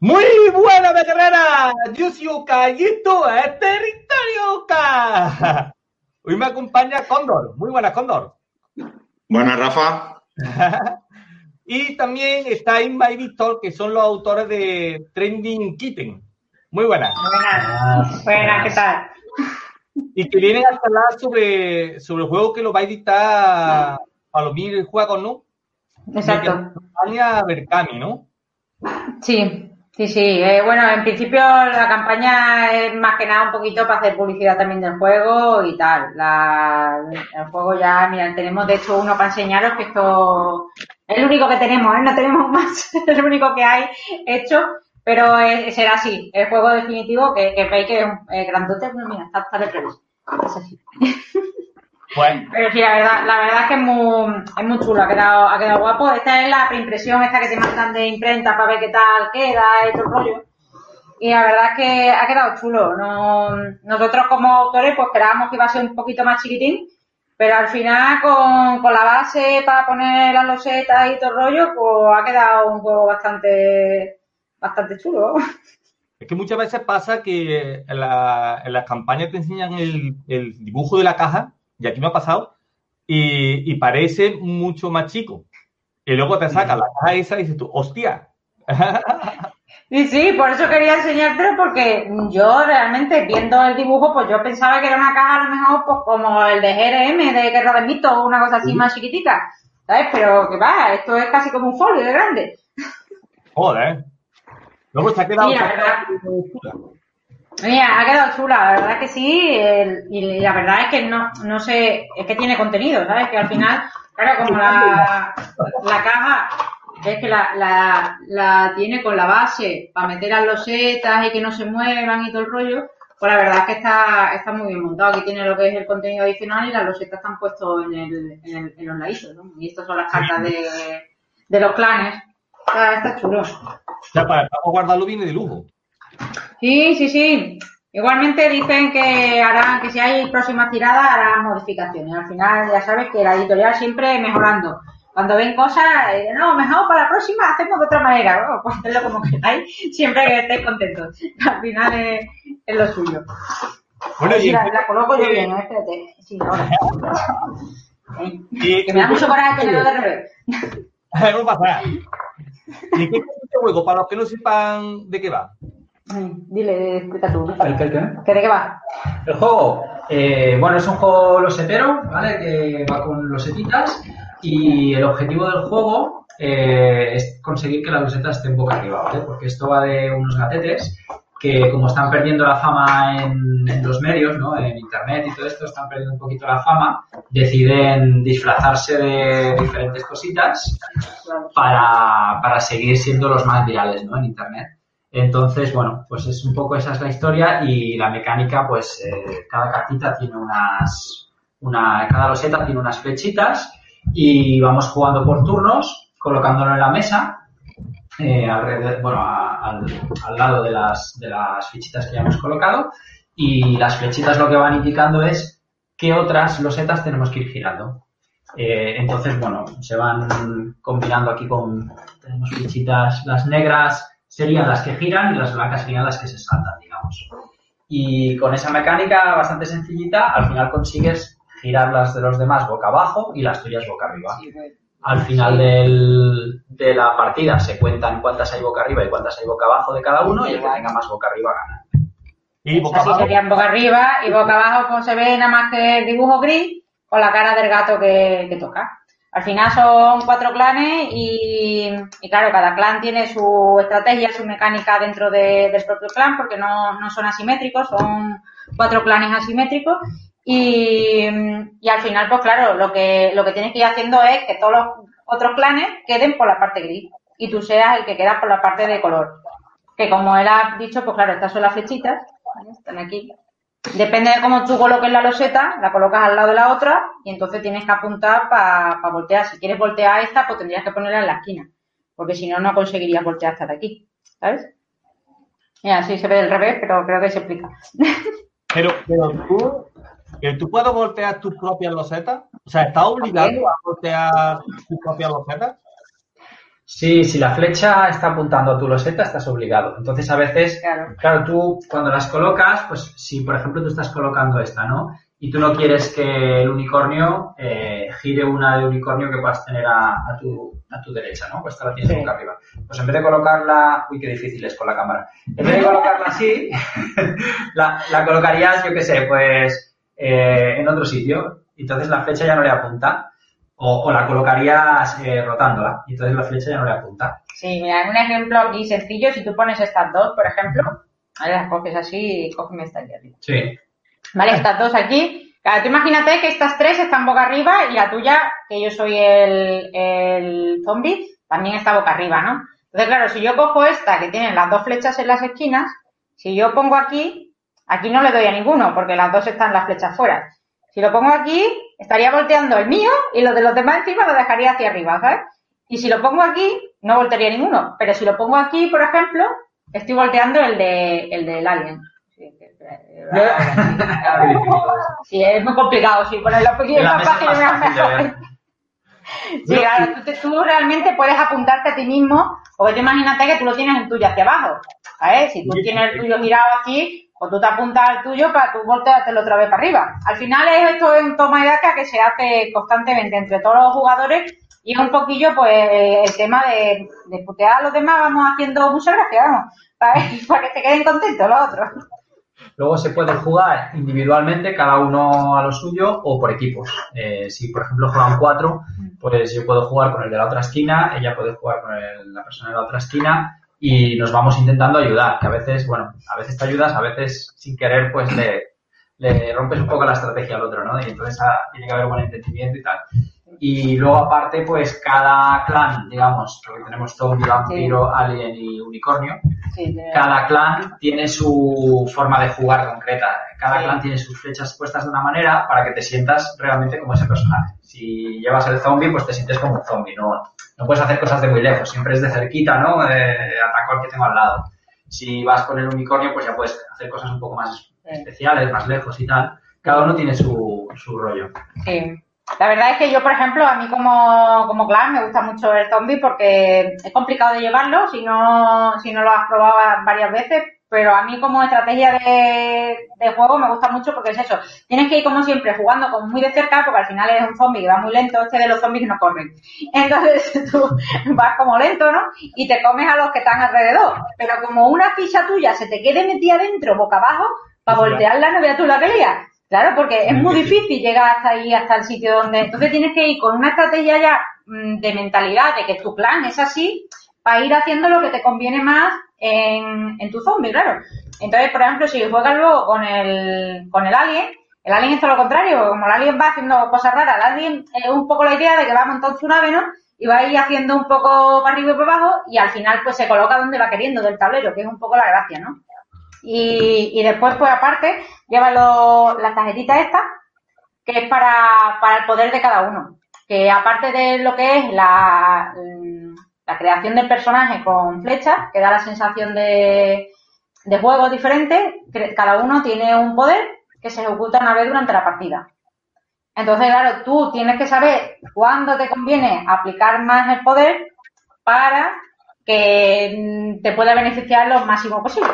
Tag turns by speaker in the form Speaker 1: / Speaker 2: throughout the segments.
Speaker 1: Muy buena yo soy Callito, es territorio K. Hoy me acompaña Cóndor, muy buena Cóndor.
Speaker 2: Buenas, Rafa.
Speaker 1: y también está Inma y Víctor, que son los autores de Trending Kitten. Muy buenas.
Speaker 3: Buenas, buenas, ¿qué tal?
Speaker 1: Y que vienen a hablar sobre, sobre el juego que lo va a editar Palomir Juegos, ¿no?
Speaker 3: Exacto.
Speaker 1: Campaña Berkami, ¿no?
Speaker 3: Sí, Sí, sí. Eh, bueno, en principio la campaña es más que nada un poquito para hacer publicidad también del juego y tal. El juego ya, mira, tenemos de hecho uno para enseñaros que esto es el único que tenemos, ¿eh? No tenemos más, es el único que hay hecho, pero es, será así. El juego definitivo que, veis que es eh, grandote, pero mira, está, de así. Pero sí, la verdad, la verdad es que es muy, es muy chulo, ha quedado, ha quedado guapo. Esta es la preimpresión esta que te mandan de imprenta para ver qué tal queda y todo el rollo. Y la verdad es que ha quedado chulo. No, nosotros como autores pues esperábamos que iba a ser un poquito más chiquitín, pero al final con, con la base para poner las losetas y todo el rollo, pues ha quedado un juego bastante, bastante chulo.
Speaker 1: Es que muchas veces pasa que en, la, en las campañas te enseñan el, el dibujo de la caja y aquí me ha pasado, y, parece mucho más chico. Y luego te saca la caja esa y dices tú, hostia.
Speaker 3: Sí, sí, por eso quería enseñártelo, porque yo realmente viendo el dibujo, pues yo pensaba que era una caja a lo mejor pues, como el de GRM, de Guerra de Mito, o una cosa así más chiquitica, ¿sabes? Pero que va, esto es casi como un folio de grande.
Speaker 1: Joder. Luego se ha quedado...
Speaker 3: Mira, ha quedado chula, la verdad que sí, y la verdad es que no, no sé, es que tiene contenido, ¿sabes? Que al final, claro, como la, la caja, ves que la, la, la tiene con la base para meter las losetas y que no se muevan y todo el rollo, pues la verdad es que está, está muy bien montado. Aquí tiene lo que es el contenido adicional y las losetas están puestos en, el, en, el, en los ladillos, ¿no? Y estas son las cartas de, de los clanes. Está, está chulo.
Speaker 1: Ya, para, para guardarlo viene de lujo.
Speaker 3: Sí, sí, sí. Igualmente dicen que harán, que si hay próximas tiradas harán modificaciones. Al final ya sabes que la editorial siempre mejorando. Cuando ven cosas, eh, no, mejor para la próxima hacemos de otra manera. Oh, pues hacerlo como queráis, siempre que estéis contentos. Al final es, es lo suyo. Bueno, y la, la, coloco yo bien, ¿no? espérate. Sí, ahora. que me da mucho coraje tenerlo de revés.
Speaker 1: No pasa ¿Y qué es este juego? Para los que no sepan de qué va.
Speaker 3: Dile, explica tú.
Speaker 4: ¿El qué? ¿Qué
Speaker 3: de qué va?
Speaker 4: El juego, eh, bueno, es un juego losetero, ¿vale? Que va con losetitas y el objetivo del juego eh, es conseguir que las losetas estén boca arriba, ¿vale? Porque esto va de unos gatetes que como están perdiendo la fama en, en, los medios, ¿no? En internet y todo esto, están perdiendo un poquito la fama, deciden disfrazarse de diferentes cositas para, para seguir siendo los más virales, ¿no? En internet. Entonces, bueno, pues es un poco esa es la historia y la mecánica, pues eh, cada cartita tiene unas, una, cada loseta tiene unas flechitas y vamos jugando por turnos, colocándolo en la mesa, eh, alrededor, bueno, al, al, lado de las, de las fichitas que ya hemos colocado y las flechitas lo que van indicando es qué otras losetas tenemos que ir girando. Eh, entonces, bueno, se van combinando aquí con, tenemos fichitas, las negras, serían las que giran y las blancas serían las que se saltan, digamos. Y con esa mecánica bastante sencillita, al final consigues girar las de los demás boca abajo y las tuyas boca arriba. Al final del, de la partida se cuentan cuántas hay boca arriba y cuántas hay boca abajo de cada uno y el que tenga más boca arriba gana.
Speaker 3: Y boca Así abajo. serían boca arriba y boca abajo pues se ve nada más que el dibujo gris con la cara del gato que, que toca. Al final son cuatro clanes y, y, claro, cada clan tiene su estrategia, su mecánica dentro de, del propio clan porque no, no, son asimétricos, son cuatro clanes asimétricos y, y, al final, pues claro, lo que, lo que tienes que ir haciendo es que todos los otros clanes queden por la parte gris. y tú seas el que queda por la parte de color. Que como él ha dicho, pues claro, estas son las flechitas, están aquí. Depende de cómo tú coloques la loseta, la colocas al lado de la otra y entonces tienes que apuntar para voltear. Si quieres voltear esta, pues tendrías que ponerla en la esquina, porque si no, no conseguirías voltear hasta de aquí, ¿sabes? Mira, sí se ve del revés, pero creo que se explica.
Speaker 1: Pero, pero tú, ¿tú puedes voltear tus propias losetas? O sea, ¿estás obligado a voltear tus propias losetas?
Speaker 4: Sí, si la flecha está apuntando a tu loseta, estás obligado. Entonces, a veces, claro. tú cuando las colocas, pues si por ejemplo tú estás colocando esta, ¿no? Y tú no quieres que el unicornio eh, gire una de unicornio que puedas tener a, tu, a tu derecha, ¿no? Pues esta la tienes sí. arriba. Pues en vez de colocarla, uy, qué difícil es con la cámara. En vez de colocarla así, la, la, colocarías, yo qué sé, pues eh, en otro sitio. Entonces la flecha ya no le apunta. O, la colocarías eh, rotándola y entonces la flecha ya no le apunta.
Speaker 3: Sí, mira, un ejemplo aquí sencillo, si tú pones estas dos, por ejemplo, ver, las coges así y cógeme esta aquí arriba.
Speaker 4: Sí.
Speaker 3: Vale, estas dos aquí. Claro, tú imagínate que estas tres están boca arriba y la tuya, que yo soy el, el zombie, también está boca arriba, ¿no? Entonces, claro, si yo cojo esta que tiene las dos flechas en las esquinas, si yo pongo aquí, aquí no le doy a ninguno porque las dos están las flechas fuera. Si lo pongo aquí, estaría volteando el mío y los de los demás encima lo dejaría hacia arriba, ¿sabes? Y si lo pongo aquí, no voltearía ninguno. Pero si lo pongo aquí, por ejemplo, estoy volteando el de el del alien. Sí, es muy complicado, sí, ponerlo aquí es más fácil y mejor. Sí, claro, tú, tú, realmente puedes apuntarte a ti mismo, porque tú imagínate que tú lo tienes en tuyo hacia abajo, ¿sabes? Si tú tienes el tuyo girado aquí, pues tú te apuntas al tuyo para tú volteártelo otra vez para arriba. Al final es esto un toma y daca que se hace constantemente entre todos los jugadores y es un poquillo pues el tema de, de putear a los demás, vamos haciendo muchas gracias, vamos, para, que te queden contentos los otros.
Speaker 4: Luego se puede jugar individualmente, cada uno a lo suyo, o por equipos. Eh, si, por ejemplo, juegan cuatro, pues yo puedo jugar con el de la otra esquina, ella puede jugar con la persona de la otra esquina, y nos vamos intentando ayudar, que a veces, bueno, a veces te ayudas, a veces sin querer, pues le, le rompes un poco la estrategia al otro, ¿no? Y entonces ah, tiene que haber buen entendimiento y tal. Y luego aparte, pues cada clan, digamos, porque tenemos zombie, vampiro, alien y unicornio, cada clan tiene su forma de jugar concreta. Cada clan tiene sus flechas puestas de una manera para que te sientas realmente como ese personaje. Si llevas el zombie, pues te sientes como un zombie, no, no puedes hacer cosas de muy lejos, siempre es de cerquita, ¿no? De atacar al que tengo al lado. Si vas con el unicornio, pues ya puedes hacer cosas un poco más especiales, más lejos y tal. Cada uno tiene su, su rollo.
Speaker 3: Sí. La verdad es que yo, por ejemplo, a mí como, como clan me gusta mucho el zombie porque es complicado de llevarlo si no, si no lo has probado varias veces, pero a mí como estrategia de, de, juego me gusta mucho porque es eso. Tienes que ir como siempre jugando como muy de cerca porque al final es un zombie que va muy lento, este de los zombies no corren. Entonces tú vas como lento, ¿no? Y te comes a los que están alrededor. Pero como una ficha tuya se te quede metida dentro, boca abajo, para voltearla no veas tú la pelea. Claro, porque es muy difícil llegar hasta ahí, hasta el sitio donde... Entonces tienes que ir con una estrategia ya mm, de mentalidad, de que tu plan es así, para ir haciendo lo que te conviene más en, en tu zombie, claro. Entonces, por ejemplo, si juegas luego con el, con el alien, el alien es todo lo contrario, como el alien va haciendo cosas raras, el alien es un poco la idea de que va montando su nave, ¿no? Y va a ir haciendo un poco para arriba y para abajo y al final pues se coloca donde va queriendo del tablero, que es un poco la gracia, ¿no? Y, y después, pues aparte, lleva lo, la tarjetita esta, que es para, para el poder de cada uno. Que aparte de lo que es la, la creación del personaje con flechas, que da la sensación de, de juego diferente, cada uno tiene un poder que se ejecuta una vez durante la partida. Entonces, claro, tú tienes que saber cuándo te conviene aplicar más el poder para que te pueda beneficiar lo máximo posible.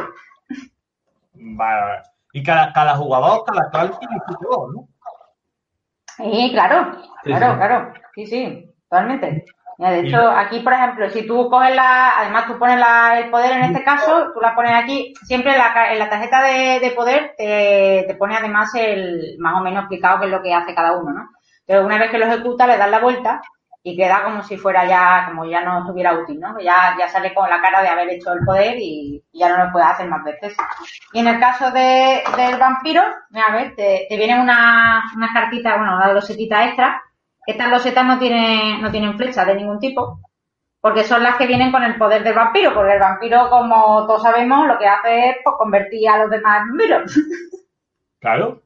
Speaker 1: Y cada, cada jugador, cada cual tiene su juego, ¿no?
Speaker 3: Sí, claro, claro, claro. Sí, sí, totalmente. De hecho, aquí, por ejemplo, si tú coges la, además tú pones la, el poder en este caso, tú la pones aquí, siempre en la, en la tarjeta de, de poder te, te, pone además el, más o menos explicado qué es lo que hace cada uno, ¿no? Pero una vez que lo ejecuta, le das la vuelta y queda como si fuera ya, como ya no estuviera útil, ¿no? Ya, ya sale con la cara de haber hecho el poder y, ya no lo puede hacer más veces. Y en el caso de, del vampiro, a ver, te, te vienen una, unas cartitas, bueno, una losetita extra. Estas losetas no tienen, no tienen flecha de ningún tipo. porque son las que vienen con el poder del vampiro, porque el vampiro, como todos sabemos, lo que hace es pues, convertir a los demás en vampiros.
Speaker 1: Claro.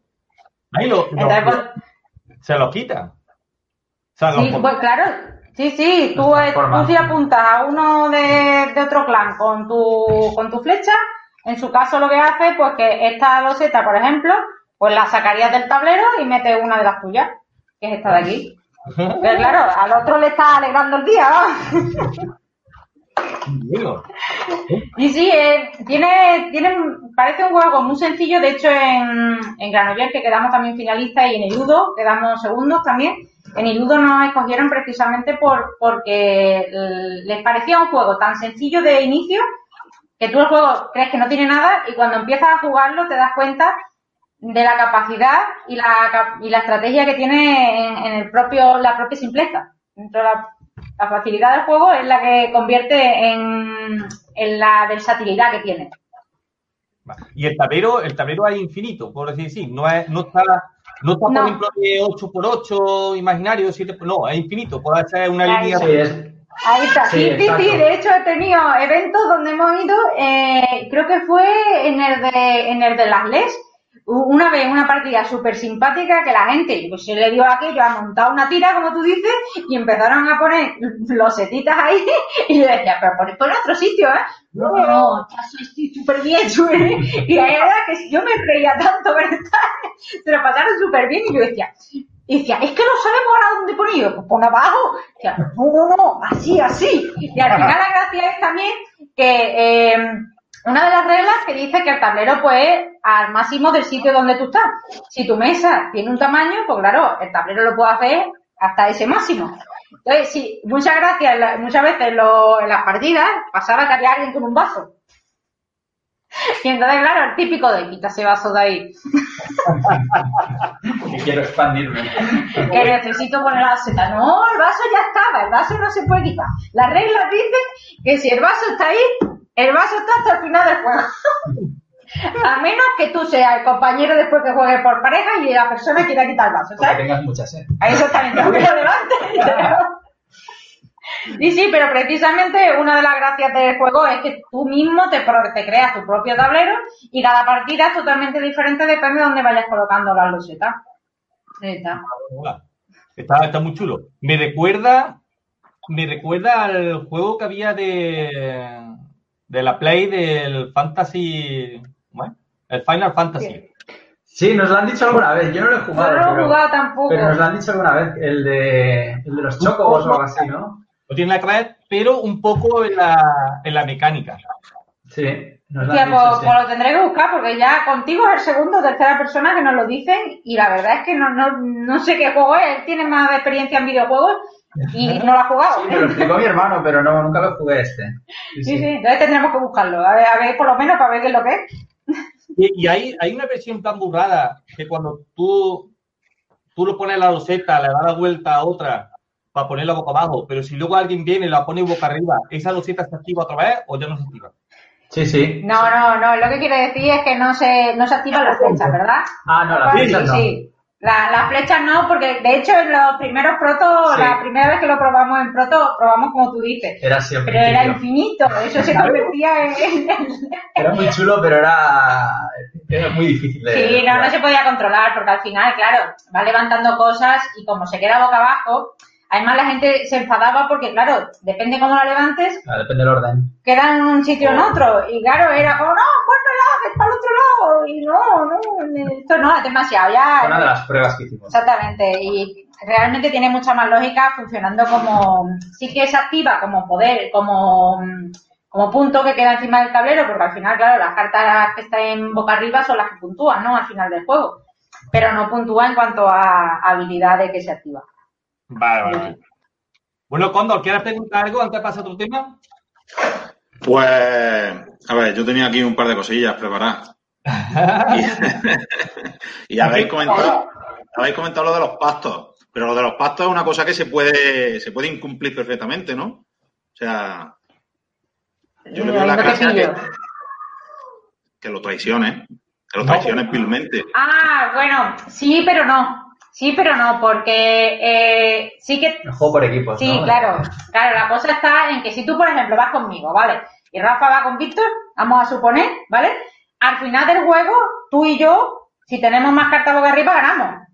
Speaker 1: Ahí lo, lo-
Speaker 3: Entonces, pues,
Speaker 1: se los quita. O sea,
Speaker 3: Sí,
Speaker 1: los-
Speaker 3: pues claro, sí, sí, tú si apuntas a uno de, de otro clan con tu, con tu flecha, en su caso lo que hace, pues que esta loseta, por ejemplo, pues la sacarías del tablero y metes una de las tuyas, que es esta de aquí. Pero claro, al otro le está alegrando el día, ¿no?
Speaker 1: Bueno,
Speaker 3: Y sí, eh, tiene, tiene, parece un juego muy sencillo, de hecho en, en Granollers, que quedamos también finalistas, y en el Udo quedamos segundos también, en el Udo nos escogieron precisamente por, porque les parecía un juego tan sencillo de inicio, que tú el juego crees que no tiene nada, y cuando empiezas a jugarlo te das cuenta de la capacidad y la, cap- y la estrategia que tiene en, en el propio, la propia simpleza. Dentro de la, la facilidad del juego es la que convierte en, en la versatilidad que tiene.
Speaker 1: Y el tablero, el tablero es infinito, por decir así. No, es, no está, no está
Speaker 3: No.
Speaker 1: por ejemplo, de 8x8 imaginario, 7 no, es infinito. Puede ser una
Speaker 3: Ahí
Speaker 1: línea.
Speaker 4: Sí, es,
Speaker 3: Ahí está,
Speaker 4: Sí,
Speaker 3: sí, sí, sí, de hecho he tenido eventos donde hemos ido, eh, creo que fue en el de, en el de las LES, una vez una partida súper simpática que la gente pues, se le dio aquello a montar una tira, como tú dices, y empezaron a poner losetitas ahí, y yo decía, pero por, por otro sitio, ¿eh? No, no, no, estoy súper bien, súper bien. Y la verdad que yo me reía tanto, ¿verdad? Se lo pasaron súper bien y yo decía, y decía, es que no sabemos ahora dónde poner. Pues pon abajo. Y decía, no, no, no, así, así. Y al final la gracia es también que eh, una de las reglas que dice que el tablero pues es al máximo del sitio donde tú estás. Si tu mesa tiene un tamaño, pues claro, el tablero lo puede hacer hasta ese máximo. Entonces, sí, muchas gracias, muchas veces lo- en las partidas pasaba que había alguien con un vaso. Y entonces, claro, el típico de quita ese vaso de ahí.
Speaker 4: que quiero expandirme.
Speaker 3: que necesito poner la seta. No, el vaso ya estaba, el vaso no se puede quitar. Las reglas dicen que si el vaso está ahí, el vaso está hasta el final del juego. A menos que tú seas el compañero después que juegue por pareja y la persona quiera quitar el vaso,
Speaker 4: Porque
Speaker 3: ¿sabes?
Speaker 4: tengas mucha sed.
Speaker 3: Ahí que lo levante. Sí, sí, pero precisamente una de las gracias del juego es que tú mismo te, te creas tu propio tablero y cada partida es totalmente diferente, depende de dónde vayas colocando las losetas. Ahí está.
Speaker 1: Hola. Está, está muy chulo. Me recuerda, me recuerda al juego que había de, de la Play del Fantasy, ¿cómo es? el Final Fantasy.
Speaker 4: Sí, nos lo han dicho alguna vez. Yo no lo he jugado.
Speaker 3: no lo he
Speaker 4: pero,
Speaker 3: jugado tampoco.
Speaker 4: pero nos lo han dicho alguna vez. El de, el de los chocobos o algo así, ¿no?
Speaker 1: No tiene nada que ver, pero un poco en la, en la mecánica.
Speaker 4: Sí, nos lo
Speaker 3: pues,
Speaker 4: sí.
Speaker 3: pues lo tendré que buscar porque ya contigo es el segundo o tercera persona que nos lo dicen y la verdad es que no, no, no sé qué juego es. Él tiene más experiencia en videojuegos y no lo ha jugado.
Speaker 4: Sí, me lo explicó mi hermano, pero no, nunca lo jugué este. Sí,
Speaker 3: Sí,
Speaker 4: sí.
Speaker 3: sí, entonces tendremos que buscarlo. A ver, a ver, por lo menos para ver qué es lo que es.
Speaker 1: Y, y hay, hay una versión tan burrada que cuando tú, tú lo pones en la loseta, le das la vuelta a otra para ponerla boca abajo, pero si luego alguien viene y la pone boca arriba, ¿esa loseta se activa otra vez o ya no se activa?
Speaker 4: Sí, sí.
Speaker 3: No, no, no. Lo que quiere decir es que no se, no se activan las flechas, ¿verdad?
Speaker 4: Ah, no, las
Speaker 3: Sí,
Speaker 4: flechas no.
Speaker 3: sí. La- las flechas no, porque de hecho en los primeros protos,
Speaker 4: Sí.
Speaker 3: la primera vez que lo probamos en proto, probamos como tú dices.
Speaker 4: Era siempre.
Speaker 3: Pero era infinito, eso se convertía en...
Speaker 4: Era muy chulo, pero era, era muy difícil de
Speaker 3: Sí, no, no se podía controlar, porque al final, claro, va levantando cosas y como se queda boca abajo, además la gente se enfadaba porque, claro, depende cómo la levantes,
Speaker 4: Ah, depende del orden.
Speaker 3: queda en un sitio o en otro. Y claro, era como, no, pues no la otro lado. Y no, no, esto no, es demasiado. Ya,
Speaker 4: una de las pruebas que hicimos.
Speaker 3: Exactamente, y realmente tiene mucha más lógica funcionando como, sí que es activa como poder, como, como punto que queda encima del tablero, porque al final, claro, las cartas que están boca arriba son las que puntúan, ¿no? Al final del juego, pero no puntúa en cuanto a habilidad de que se activa.
Speaker 1: Vale, vale. Bueno, Condor, ¿quieres preguntar algo antes de pasar a otro tema?
Speaker 2: Pues, a ver, yo tenía aquí un par de cosillas preparadas. Y, y habéis comentado, habéis comentado lo de los pactos. Pero lo de los pactos es una cosa que se puede, se puede incumplir perfectamente, ¿no? O sea, yo le veo la gracia que, lo traiciones. Que lo traiciones vilmente.
Speaker 3: Ah, bueno, sí, pero no. Sí, pero no, porque eh, sí que...
Speaker 4: El juego por equipos,
Speaker 3: Sí,
Speaker 4: ¿no?
Speaker 3: claro. Claro, la cosa está en que si tú, por ejemplo, vas conmigo, ¿vale? Y Rafa va con Víctor, vamos a suponer, ¿vale? Al final del juego, tú y yo, si tenemos más cartas boca arriba, ganamos.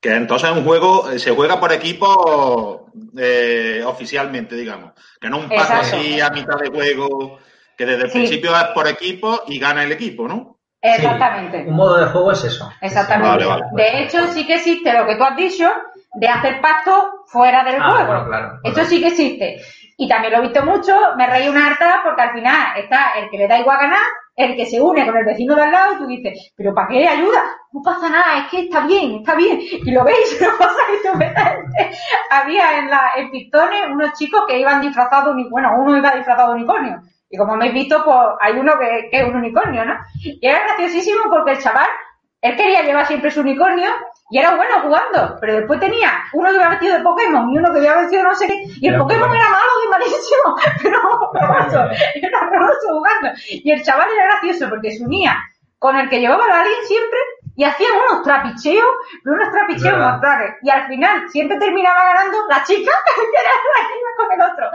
Speaker 2: Que entonces es un juego, eh, se juega por equipo eh, oficialmente, digamos. Que no un paso
Speaker 3: Exacto.
Speaker 2: así a mitad de juego, que desde el
Speaker 3: Sí.
Speaker 2: principio es por equipo y gana el equipo, ¿no?
Speaker 3: Exactamente.
Speaker 4: Un modo de juego es eso.
Speaker 3: Exactamente.
Speaker 2: Vale, vale.
Speaker 3: De hecho, sí que existe lo que tú has dicho de hacer pacto fuera del
Speaker 4: Ah,
Speaker 3: juego.
Speaker 4: bueno, claro,
Speaker 3: Eso sí que existe. Y también lo he visto mucho, me reí una harta porque al final está el que le da igual ganar, el que se une con el vecino de al lado y tú dices, pero ¿para qué ayuda? No pasa nada, es que está bien, está bien. Y lo veis, lo pasa estupendamente. Había en, la, en Pistones unos chicos que iban disfrazados bueno, uno iba disfrazado de unicornio. Y como habéis visto, pues hay uno que, que es un unicornio, ¿no? Y era graciosísimo porque el chaval, él quería llevar siempre su unicornio y era bueno jugando, pero después tenía uno que había vestido de Pokémon y uno que había vestido no sé qué, y el
Speaker 4: Era
Speaker 3: Pokémon
Speaker 4: bueno.
Speaker 3: era malo y malísimo, pero horroroso, era horroroso jugando. Y el chaval era gracioso porque se unía con el que llevaba la alien siempre y hacían unos trapicheos, pero unos trapicheos
Speaker 4: Verdad.
Speaker 3: mortales. Y al final siempre terminaba ganando la chica que era la que iba con el otro.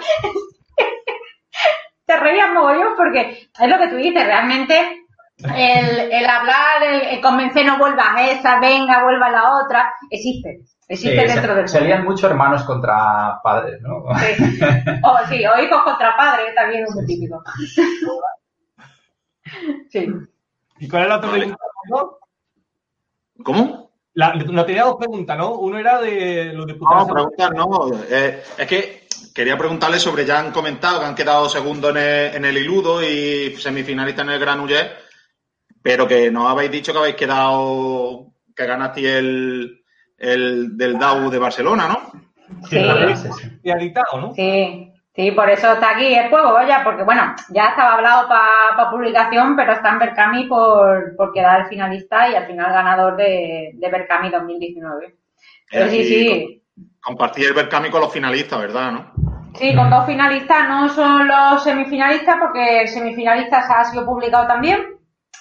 Speaker 3: Te reías mogollón porque es lo que tú dices, realmente el, el hablar, el, el convencer no vuelvas a esa, venga, vuelva a la otra, existe. Existe
Speaker 4: Sí,
Speaker 3: dentro
Speaker 4: se,
Speaker 3: del
Speaker 4: se lían mucho hermanos contra padres, ¿no?
Speaker 3: Sí. O, sí, o hijos contra padres también es muy típico. Sí.
Speaker 1: ¿Y cuál es la otra pregunta? ¿no?
Speaker 2: ¿Cómo?
Speaker 1: La, no tenía dos preguntas, ¿no? Uno era de lo de
Speaker 2: No, preguntas no. Eh, es que quería preguntarle sobre, ya han comentado que han quedado segundo en el, en el Iludo y semifinalista en el Granollers, pero que no habéis dicho que habéis quedado, que ganasteis el, el del DAU de Barcelona, ¿no?
Speaker 3: Sí.
Speaker 4: Sí, sí.
Speaker 1: y editado, ¿no?
Speaker 3: Sí, sí, por eso está aquí el juego, vaya, porque bueno, ya estaba hablado para publicación, pero está en Berkami por, por quedar finalista y al final ganador de, de Berkami 2019. Pero sí, sí,
Speaker 2: Compartí el Berkami con los finalistas, ¿verdad? ¿no?
Speaker 3: sí, con dos finalistas, no son los semifinalistas, porque el semifinalista ha sido publicado también.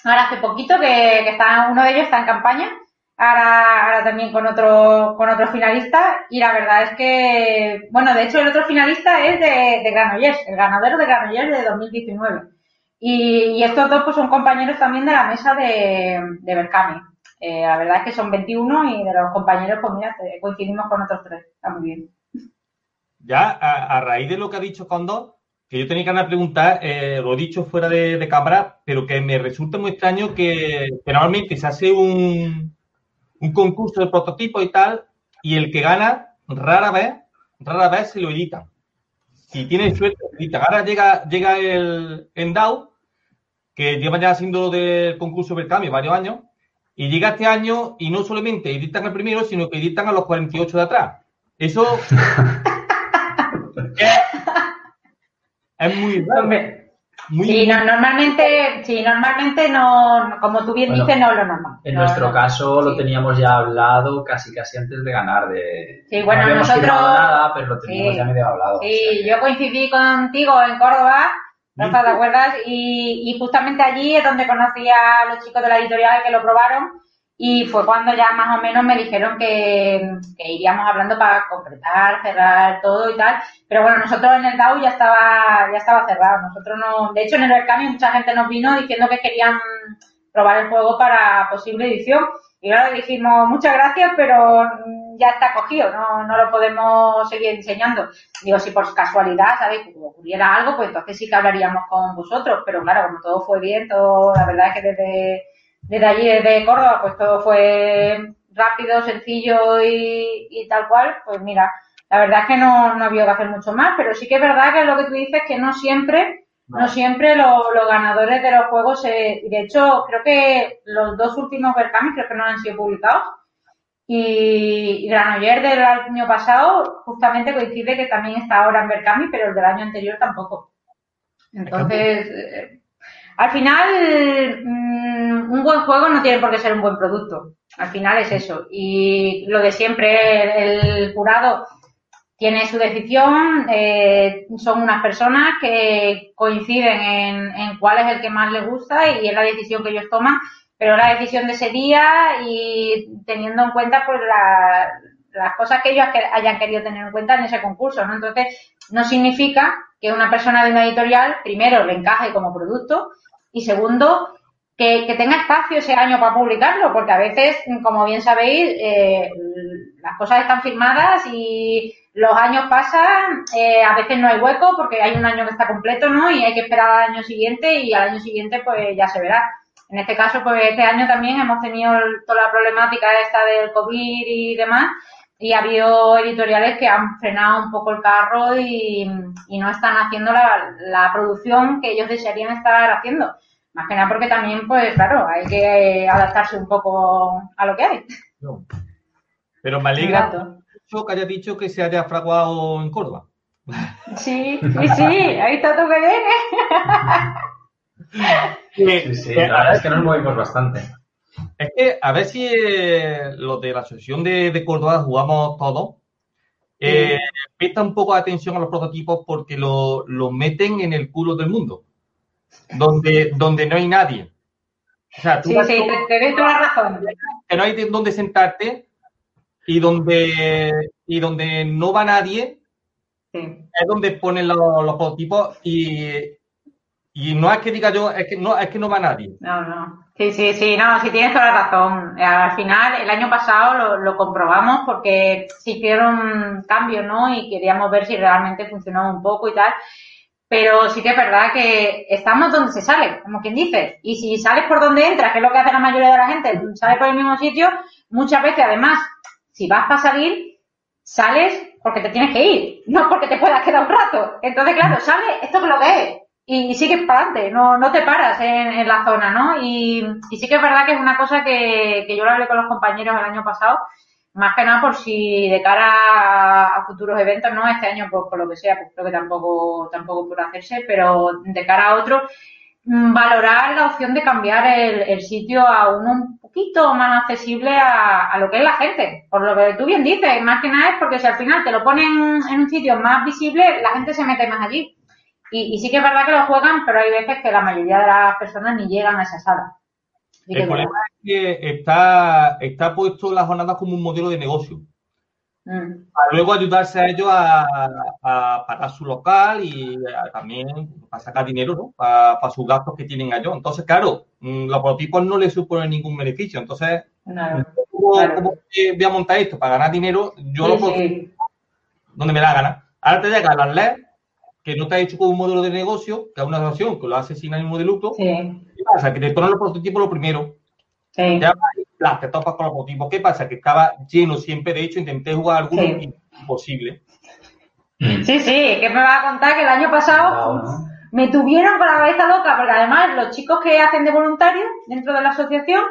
Speaker 3: Ahora hace poquito que, uno de ellos está en campaña. Ahora, también con otro, con otro finalista. Y la verdad es que, bueno, de hecho el otro finalista es de, Granollers, el ganador de Granollers de 2019. Y, y estos dos pues son compañeros también de la mesa de, de Berkami. Eh, la verdad es que son 21 y de los compañeros, pues mira, coincidimos con otros tres. Está muy bien.
Speaker 1: Ya a, raíz de lo que ha dicho Condor, que yo tenía ganas de preguntar, eh, lo he dicho fuera de, cámara, pero que me resulta muy extraño que, normalmente se hace un, un concurso de prototipo y tal, y el que gana, rara vez, rara vez se lo editan. Si tiene suerte, lo editan. Ahora llega, llega el Endau, que lleva ya haciendo del concurso Berkami varios años, y llega este año y no solamente editan el primero, sino que editan a los 48 de atrás. Eso es, es muy raro. Muy,
Speaker 3: Sí, no, normalmente, sí, normalmente no, no- como tú bien
Speaker 4: Bueno,
Speaker 3: dices, no es lo normal.
Speaker 4: En
Speaker 3: No,
Speaker 4: nuestro
Speaker 3: no.
Speaker 4: caso lo teníamos ya hablado casi casi antes de ganar. De...
Speaker 3: Sí, bueno,
Speaker 4: no habíamos
Speaker 3: nosotros-
Speaker 4: nada, pero lo teníamos
Speaker 3: Sí.
Speaker 4: ya medio hablado.
Speaker 3: Sí, yo coincidí contigo en Córdoba, Rafa, ¿te acuerdas? Y, y justamente allí es donde conocí a los chicos de la editorial que lo probaron y fue cuando ya más o menos me dijeron que, que iríamos hablando para concretar, cerrar todo y tal. Pero bueno, nosotros en el DAO ya estaba, ya estaba cerrado. Nosotros no, de hecho en el Berkami mucha gente nos vino diciendo que querían probar el juego para posible edición. Y claro, dijimos, muchas gracias, pero mm, ya está cogido, no, no lo podemos seguir diseñando. Digo, si por casualidad, ¿sabéis? Ocurriera algo, pues entonces sí que hablaríamos con vosotros. Pero claro, como todo fue bien, todo, la verdad es que desde, desde allí, desde Córdoba, pues todo fue rápido, sencillo y, y tal cual, pues mira, la verdad es que no, no había que hacer mucho más, pero sí que es verdad que lo que tú dices que no siempre, no siempre lo- los ganadores de los juegos se, y de hecho creo que los dos últimos Berkami creo que no han sido publicados y, y Granoller del año pasado justamente coincide que también está ahora en Berkami, pero el del año anterior tampoco. Entonces, eh, al final, mm, un buen juego no tiene por qué ser un buen producto. Al final es eso. Y lo de siempre, el, el jurado tiene su decisión, eh, son unas personas que coinciden en, cuál es el que más les gusta y es la decisión que ellos toman. pero la decisión de ese día y teniendo en cuenta pues las cosas que ellos hayan querido tener en cuenta en ese concurso. Entonces, no significa que una persona de una editorial, primero, le encaje como producto y segundo, que, tenga espacio ese año para publicarlo, porque a veces, como bien sabéis, eh, las cosas están firmadas y los años pasan, eh, a veces no hay hueco porque hay un año que está completo, ¿no? Y hay que esperar al año siguiente y al año siguiente pues ya se verá. En este caso, pues este año también hemos tenido toda la problemática esta del COVID y demás y ha habido editoriales que han frenado un poco el carro y, no están haciendo la, la producción que ellos desearían estar haciendo. Más que nada porque también, pues claro, hay que adaptarse un poco a lo que hay.
Speaker 1: Pero me alegra mucho que haya dicho que se haya fraguado en Córdoba.
Speaker 3: Sí, sí, sí, ahí está todo
Speaker 4: que viene. Sí, sí, la verdad es que nos movimos bastante.
Speaker 1: Es que a ver si eh, los de la asociación de, Córdoba jugamos todos. Eh, presta un poco de atención a los prototipos porque lo, lo meten en el culo del mundo donde, donde no hay nadie.
Speaker 3: O sea, tú sí, sí, te, doy toda la razón.
Speaker 1: Que no hay donde sentarte y donde, y donde no va nadie, es donde ponen los, los prototipos y, y no es que diga yo, es que no, es que no va nadie.
Speaker 3: No, no. Sí, sí, sí, no, sí tienes toda la razón. Al final, el año pasado lo, lo comprobamos porque se hicieron cambios, ¿no? Y queríamos ver si realmente funcionaba un poco y tal. Pero sí que es verdad que estamos donde se sale, como quien dice. Y si sales por donde entras, que es lo que hace la mayoría de la gente, sale por el mismo sitio, muchas veces además, si vas para salir, sales porque te tienes que ir, no porque te puedas quedar un rato. Entonces, claro, sale, esto es lo que es. Y, sigues para adelante, no, no te paras en, la zona, ¿no? Y, y, sí que es verdad que es una cosa que, que yo lo hablé con los compañeros el año pasado, más que nada por si de cara a, futuros eventos, no este año por, lo que sea, pues creo que tampoco, tampoco puede hacerse, pero de cara a otro, mm, valorar la opción de cambiar el, sitio a uno un poquito más accesible a, lo que es la gente. Por lo que tú bien dices, más que nada es porque si al final te lo ponen en un sitio más visible, la gente se mete más allí. Y, y sí que es verdad que lo juegan, pero hay veces que la mayoría de las personas ni llegan a esa sala.
Speaker 1: El problema es que está, está puesto las jornadas como un modelo de negocio. Mm. Para luego ayudarse a ellos a, pagar su local y también a sacar dinero ¿no? para, sus gastos que tienen ellos. Entonces, claro, mm, los prototipos no les suponen ningún beneficio. Entonces, ¿cómo, voy a montar esto? Para ganar dinero, yo lo puedo donde me da gana. Ahora te llega la ley que no está hecho con un modelo de negocio, que es una asociación que lo hace sin ánimo de lucro. Sí. ¿Qué pasa? Que te ponen los prototipos lo primero. Sí. Ya te topas con los prototipos. ¿Qué pasa? Que estaba lleno siempre. De hecho, intenté jugar algunos imposible.
Speaker 3: Sí, sí, que me va a contar que el año pasado me tuvieron con la cabeza loca, porque además los chicos que hacen de voluntarios dentro de la asociación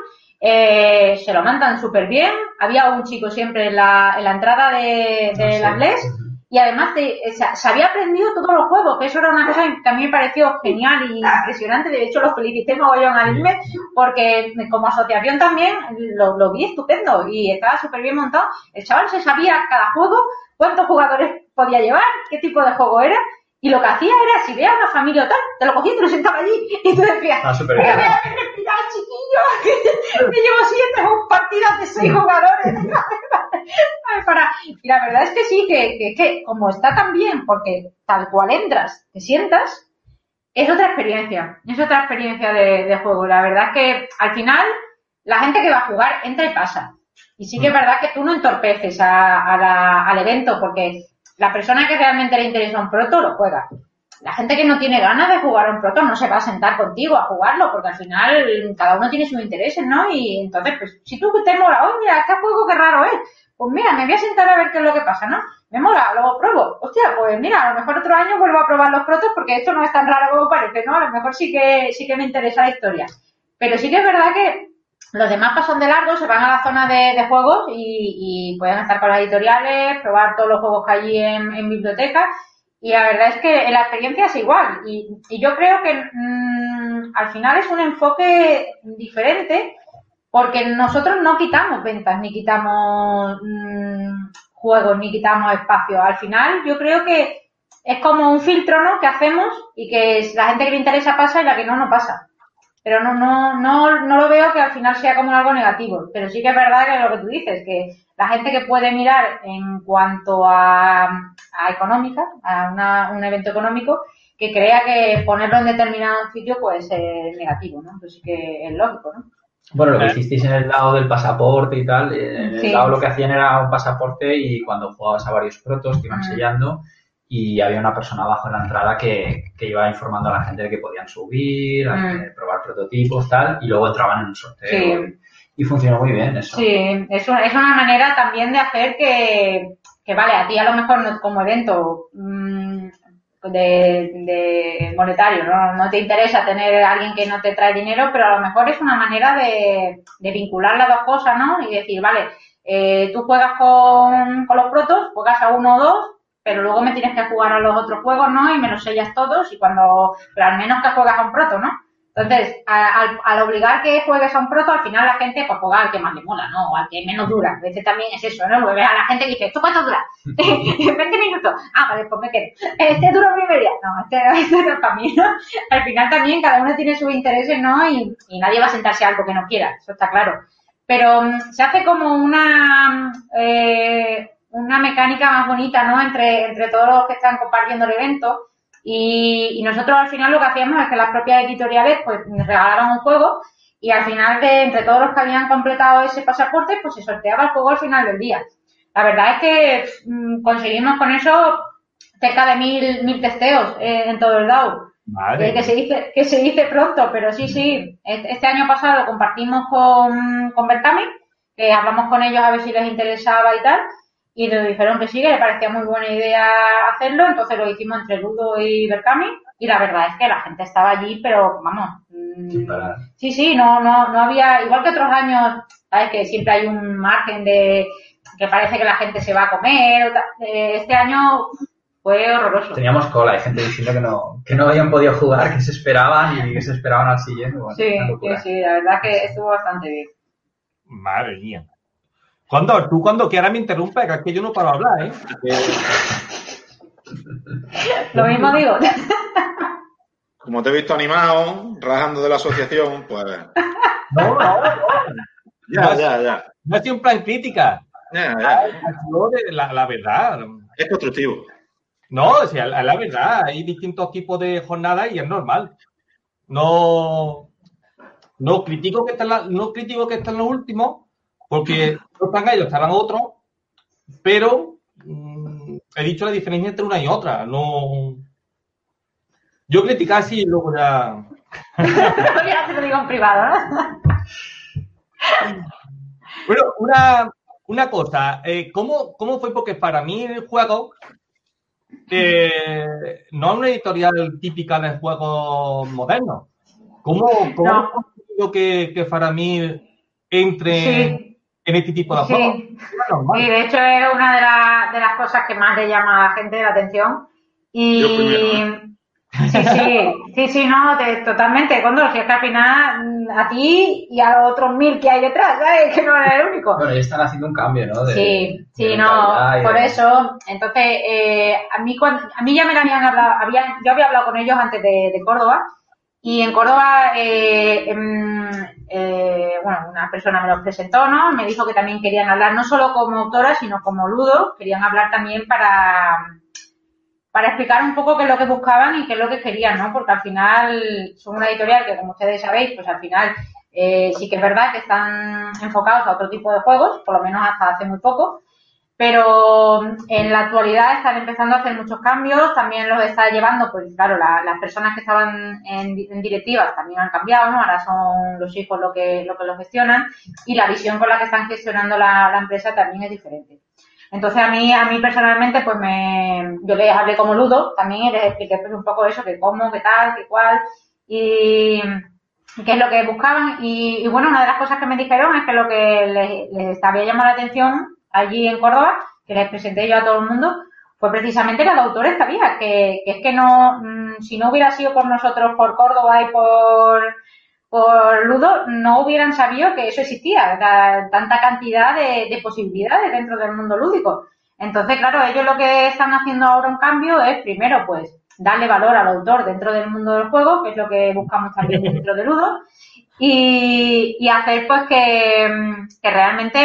Speaker 3: eh, se lo mandan súper bien. Había un chico siempre en la, en la entrada de, de las LES y además se, había aprendido todos los juegos, que eso era una cosa que a mí me pareció genial y impresionante. De hecho, los felicité mogollón al INME porque como asociación también lo, lo vi estupendo y estaba súper bien montado. El chaval se sabía cada juego, cuántos jugadores podía llevar, qué tipo de juego era y lo que hacía era, si veía una familia o tal, te lo cogía y te lo sentaba allí. Y tú decías, ah, super bien. respirar, chiquillo, me llevo siete un partido de seis jugadores. Y la verdad es que sí, que, que, como está tan bien, porque tal cual entras, te sientas, es otra experiencia. Es otra experiencia de, de juego. La verdad es que al final, la gente que va a jugar entra y pasa. Y sí que es mm. verdad que tú no entorpeces a, a la, al evento, porque la persona que realmente le interesa un proto lo juega. La gente que no tiene ganas de jugar un proto no se va a sentar contigo a jugarlo, porque al final cada uno tiene sus intereses, ¿no? Y entonces, pues, si tú te mola, oye, mira, este juego qué raro es, pues mira, me voy a sentar a ver qué es lo que pasa, ¿no? Me mola, luego pruebo. Hostia, pues mira, a lo mejor otro año vuelvo a probar los protos porque esto no es tan raro como parece, ¿no? A lo mejor sí que, sí que me interesa la historia. Pero sí que es verdad que los demás pasan de largo, se van a la zona de, juegos y, pueden estar con las editoriales, probar todos los juegos que hay allí en, bibliotecas. Y la verdad es que la experiencia es igual. Y, yo creo que mm, al final es un enfoque diferente porque nosotros no quitamos ventas, ni quitamos mm, juegos, ni quitamos espacio. Al final yo creo que es como un filtro ¿no? que hacemos y que la gente que le interesa pasa y la que no, no pasa. Pero no, no, no, no lo veo que al final sea como algo negativo. Pero sí que es verdad que lo que tú dices, que la gente que puede mirar en cuanto a, a económica, a una, un evento económico, que crea que ponerlo en determinado sitio puede ser negativo, ¿no? Pues sí que es lógico, ¿no?
Speaker 4: Bueno, lo que hicisteis en el lado del pasaporte y tal, eh, en el
Speaker 3: Sí.
Speaker 4: lado lo que hacían era un pasaporte y cuando jugabas a varios protos te iban sellando y había una persona abajo en la entrada que, que iba informando a la gente de que podían subir, a-
Speaker 3: Mm.
Speaker 4: probar prototipos, tal, y luego entraban en un sorteo.
Speaker 3: Sí.
Speaker 4: Y, y funcionó muy bien eso.
Speaker 3: Sí, es una, es una manera también de hacer que, que vale, a ti a lo mejor no- como evento mm, de, de monetario, ¿no? no te interesa tener a alguien que no te trae dinero, pero a lo mejor es una manera de, de vincular las dos cosas, ¿no? Y decir, vale, eh, tú juegas con, con los protos, juegas a uno o dos, pero luego me tienes que jugar a los otros juegos, ¿no? Y me los sellas todos y cuando, pero al menos que juegas a un proto, ¿no? Entonces, al, obligar que juegues a un proto, al final la gente pues juega al que más le mola, ¿no? O al que menos dura. A veces también es eso, ¿no? Porque ves a la gente que dice, ¿esto cuánto dura? 20 minutos. Ah, vale, pues me quedo. Este dura una y media. No, este, este es para mí, ¿no? Al final también cada uno tiene sus intereses, ¿no? Y, y nadie va a sentarse a algo que no quiera, eso está claro. Pero mm, se hace como una, eh, una mecánica más bonita, ¿no? Entre, entre todos los que están compartiendo el evento. Y, y nosotros al final lo que hacíamos es que las propias editoriales pues nos regalaban un juego y al final de entre todos los que habían completado ese pasaporte pues se sorteaba el juego al final del día. La verdad es que mm, conseguimos con eso cerca de mil, mil testeos eh, en todo el DAO. Eh, que se dice que se dice pronto, pero sí, sí. Este año pasado compartimos con, con Berkami, que hablamos con ellos a ver si les interesaba y tal, y nos dijeron que sí, que le parecía muy buena idea hacerlo, entonces lo hicimos entre Ludo y Berkami, y la verdad es que la gente estaba allí, pero vamos. mm,
Speaker 4: Sin parar.
Speaker 3: Sí, sí, no, no, no había, igual que otros años, sabes que siempre hay un margen de que parece que la gente se va a comer. Eh, este año fue horroroso.
Speaker 4: Teníamos cola, hay gente diciendo que no, que no habían podido jugar, que se esperaban y que se esperaban al siguiente. Bueno,
Speaker 3: Sí, sí, sí, la verdad que estuvo bastante bien.
Speaker 1: Madre mía. Cuando, tú cuando quieras me interrumpa, que es que yo no paro de hablar, ¿eh?
Speaker 3: Lo mismo digo.
Speaker 2: Como te he visto animado, rajando de la asociación, pues.
Speaker 1: No, no, no.
Speaker 2: Ya, ya, ya.
Speaker 1: No ha sido un plan crítica.
Speaker 2: Ya, ya.
Speaker 1: La, la verdad.
Speaker 2: Es constructivo.
Speaker 1: No, o sea, la, la verdad, hay distintos tipos de jornadas y es normal. No, no critico que están no critico que están los últimos, porque no están ellos, estarán otros, pero mm, he dicho la diferencia entre una y otra. No. Yo criticar así y luego ya.
Speaker 3: ya te lo digo en privado, ¿no?
Speaker 1: Bueno, una, una cosa, eh, ¿cómo, ¿cómo fue? Porque para mí el juego eh, no es una editorial típica de juegos modernos. ¿Cómo, cómo
Speaker 3: No.
Speaker 1: que, que Faramir entre
Speaker 3: Sí.
Speaker 1: En este tipo de juegos?
Speaker 3: Sí. De hecho es una de, la- de las cosas que más le llama a la gente la atención. Y
Speaker 2: primero,
Speaker 3: sí, sí, sí, sí, no, te- totalmente, cuando si es que al final mm, a ti y a los otros mil que hay detrás, ¿sabes? Que no eres el único.
Speaker 4: Bueno, ya están haciendo un cambio, ¿no? De-
Speaker 3: Sí,
Speaker 4: de
Speaker 3: sí, no, por
Speaker 4: de-
Speaker 3: eso. Entonces, eh, a mí cuando, a mí ya me la habían hablado, habían, yo había hablado con ellos antes de, de Córdoba y en Córdoba, eh, em, eh, bueno, una persona me los presentó, ¿no? Me dijo que también querían hablar no solo como autora, sino como ludo, querían hablar también para para explicar un poco qué es lo que buscaban y qué es lo que querían, ¿no? Porque al final son una editorial que, como ustedes sabéis, pues al final eh, sí que es verdad que están enfocados a otro tipo de juegos, por lo menos hasta hace muy poco, pero en la actualidad están empezando a hacer muchos cambios, también los está llevando, pues claro, la- las personas que estaban en, en directivas también han cambiado, ¿no? Ahora son los hijos lo que, lo que lo gestionan y la visión con la que están gestionando la, la empresa también es diferente. Entonces a mí, a mí personalmente, pues me, yo les hablé como ludo, también les expliqué pues un poco eso, que cómo, qué tal, qué cual, y, y qué es lo que buscaban. Y, y bueno, una de las cosas que me dijeron es que lo que les, les había llamado la atención allí en Córdoba, que les presenté yo a todo el mundo, fue precisamente la de autores que había, que, que es que no, mm, si no hubiera sido por nosotros, por Córdoba y por, por Ludo, no hubieran sabido que eso existía, la- tanta cantidad de, de posibilidades dentro del mundo lúdico. Entonces, claro, ellos lo que están haciendo ahora un cambio es, primero, pues, darle valor al autor dentro del mundo del juego, que es lo que buscamos también dentro de Ludo, y, hacer pues que, que realmente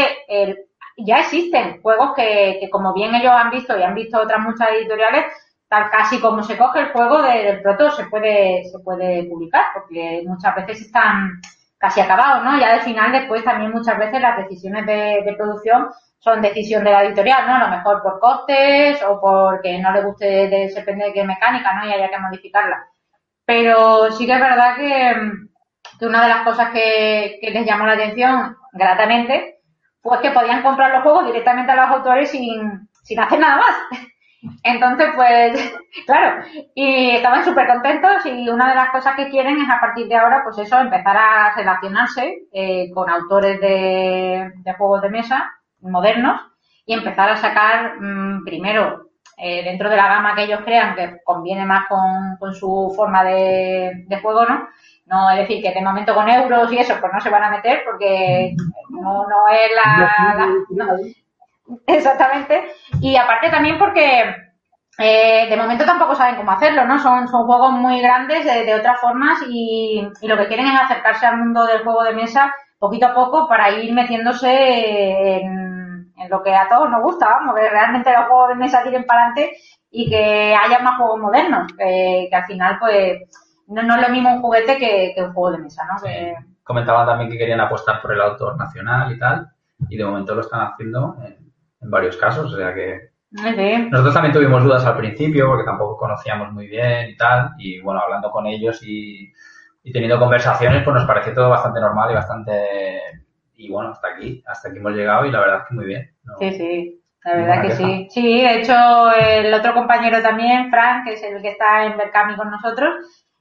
Speaker 3: ya existen juegos que, que, como bien ellos han visto y han visto otras muchas editoriales, tal casi como se coge el juego del proto se puede, se puede publicar, porque muchas veces están casi acabados, ¿no? Ya de final después también muchas veces las decisiones de, de producción son decisión de la editorial, ¿no? A lo mejor por costes o porque no le guste, de, depende de qué mecánica, ¿no? Y haya que modificarla. Pero sí que es verdad que, que una de las cosas que, que les llamó la atención gratamente fue que podían comprar los juegos directamente a los autores sin, sin hacer nada más. Entonces, pues, claro, y estaban súper contentos y una de las cosas que quieren es a partir de ahora, pues eso, empezar a relacionarse eh, con autores de, de juegos de mesa modernos y empezar a sacar mm, primero eh, dentro de la gama que ellos crean que conviene más con, con su forma de, de, juego, ¿no? No es decir que de momento con euros y eso pues no se van a meter porque no, no es la, no, exactamente. Y aparte también porque eh, de momento tampoco saben cómo hacerlo, ¿no? Son, son juegos muy grandes de, de otras formas y, y, lo que quieren es acercarse al mundo del juego de mesa poquito a poco para ir metiéndose en en lo que a todos nos gusta, vamos, que realmente los juegos de mesa tiren para adelante y que haya más juegos modernos, que, que al final, pues, no, no, es lo mismo un juguete que, que un juego de mesa, ¿no?
Speaker 4: Sí. Que... Comentaban también que querían apostar por el autor nacional y tal, y de momento lo están haciendo en, en varios casos, o sea que...
Speaker 3: Sí.
Speaker 4: Nosotros también tuvimos dudas al principio porque tampoco conocíamos muy bien y tal, y bueno, hablando con ellos y, y teniendo conversaciones, pues nos pareció todo bastante normal y bastante y bueno, hasta aquí, hasta aquí hemos llegado y la verdad es que muy bien.
Speaker 3: ¿no? Sí, sí, la verdad que sí. Sí, de hecho, el otro compañero también, Frank, que es el que está en Berkami con nosotros,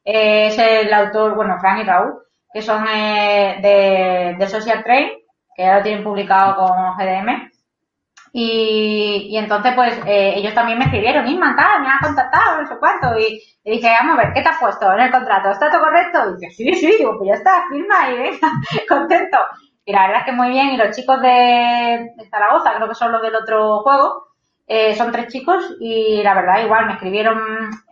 Speaker 3: eh, es el autor, bueno, Frank y Raúl, que son eh, de, de, Social Train, que ya lo tienen publicado con GDM. Y, y entonces, pues, eh, ellos también me escribieron, Isma, tal, me han contactado, no sé cuánto, y le dije, vamos a ver, ¿qué te has puesto en el contrato? ¿Está todo correcto? Y dice, sí, sí, digo, pues ya está, firma y venga, contento. Y la verdad es que muy bien. Y los chicos de, Zaragoza, creo que son los del otro juego, eh, son tres chicos y la verdad igual me escribieron,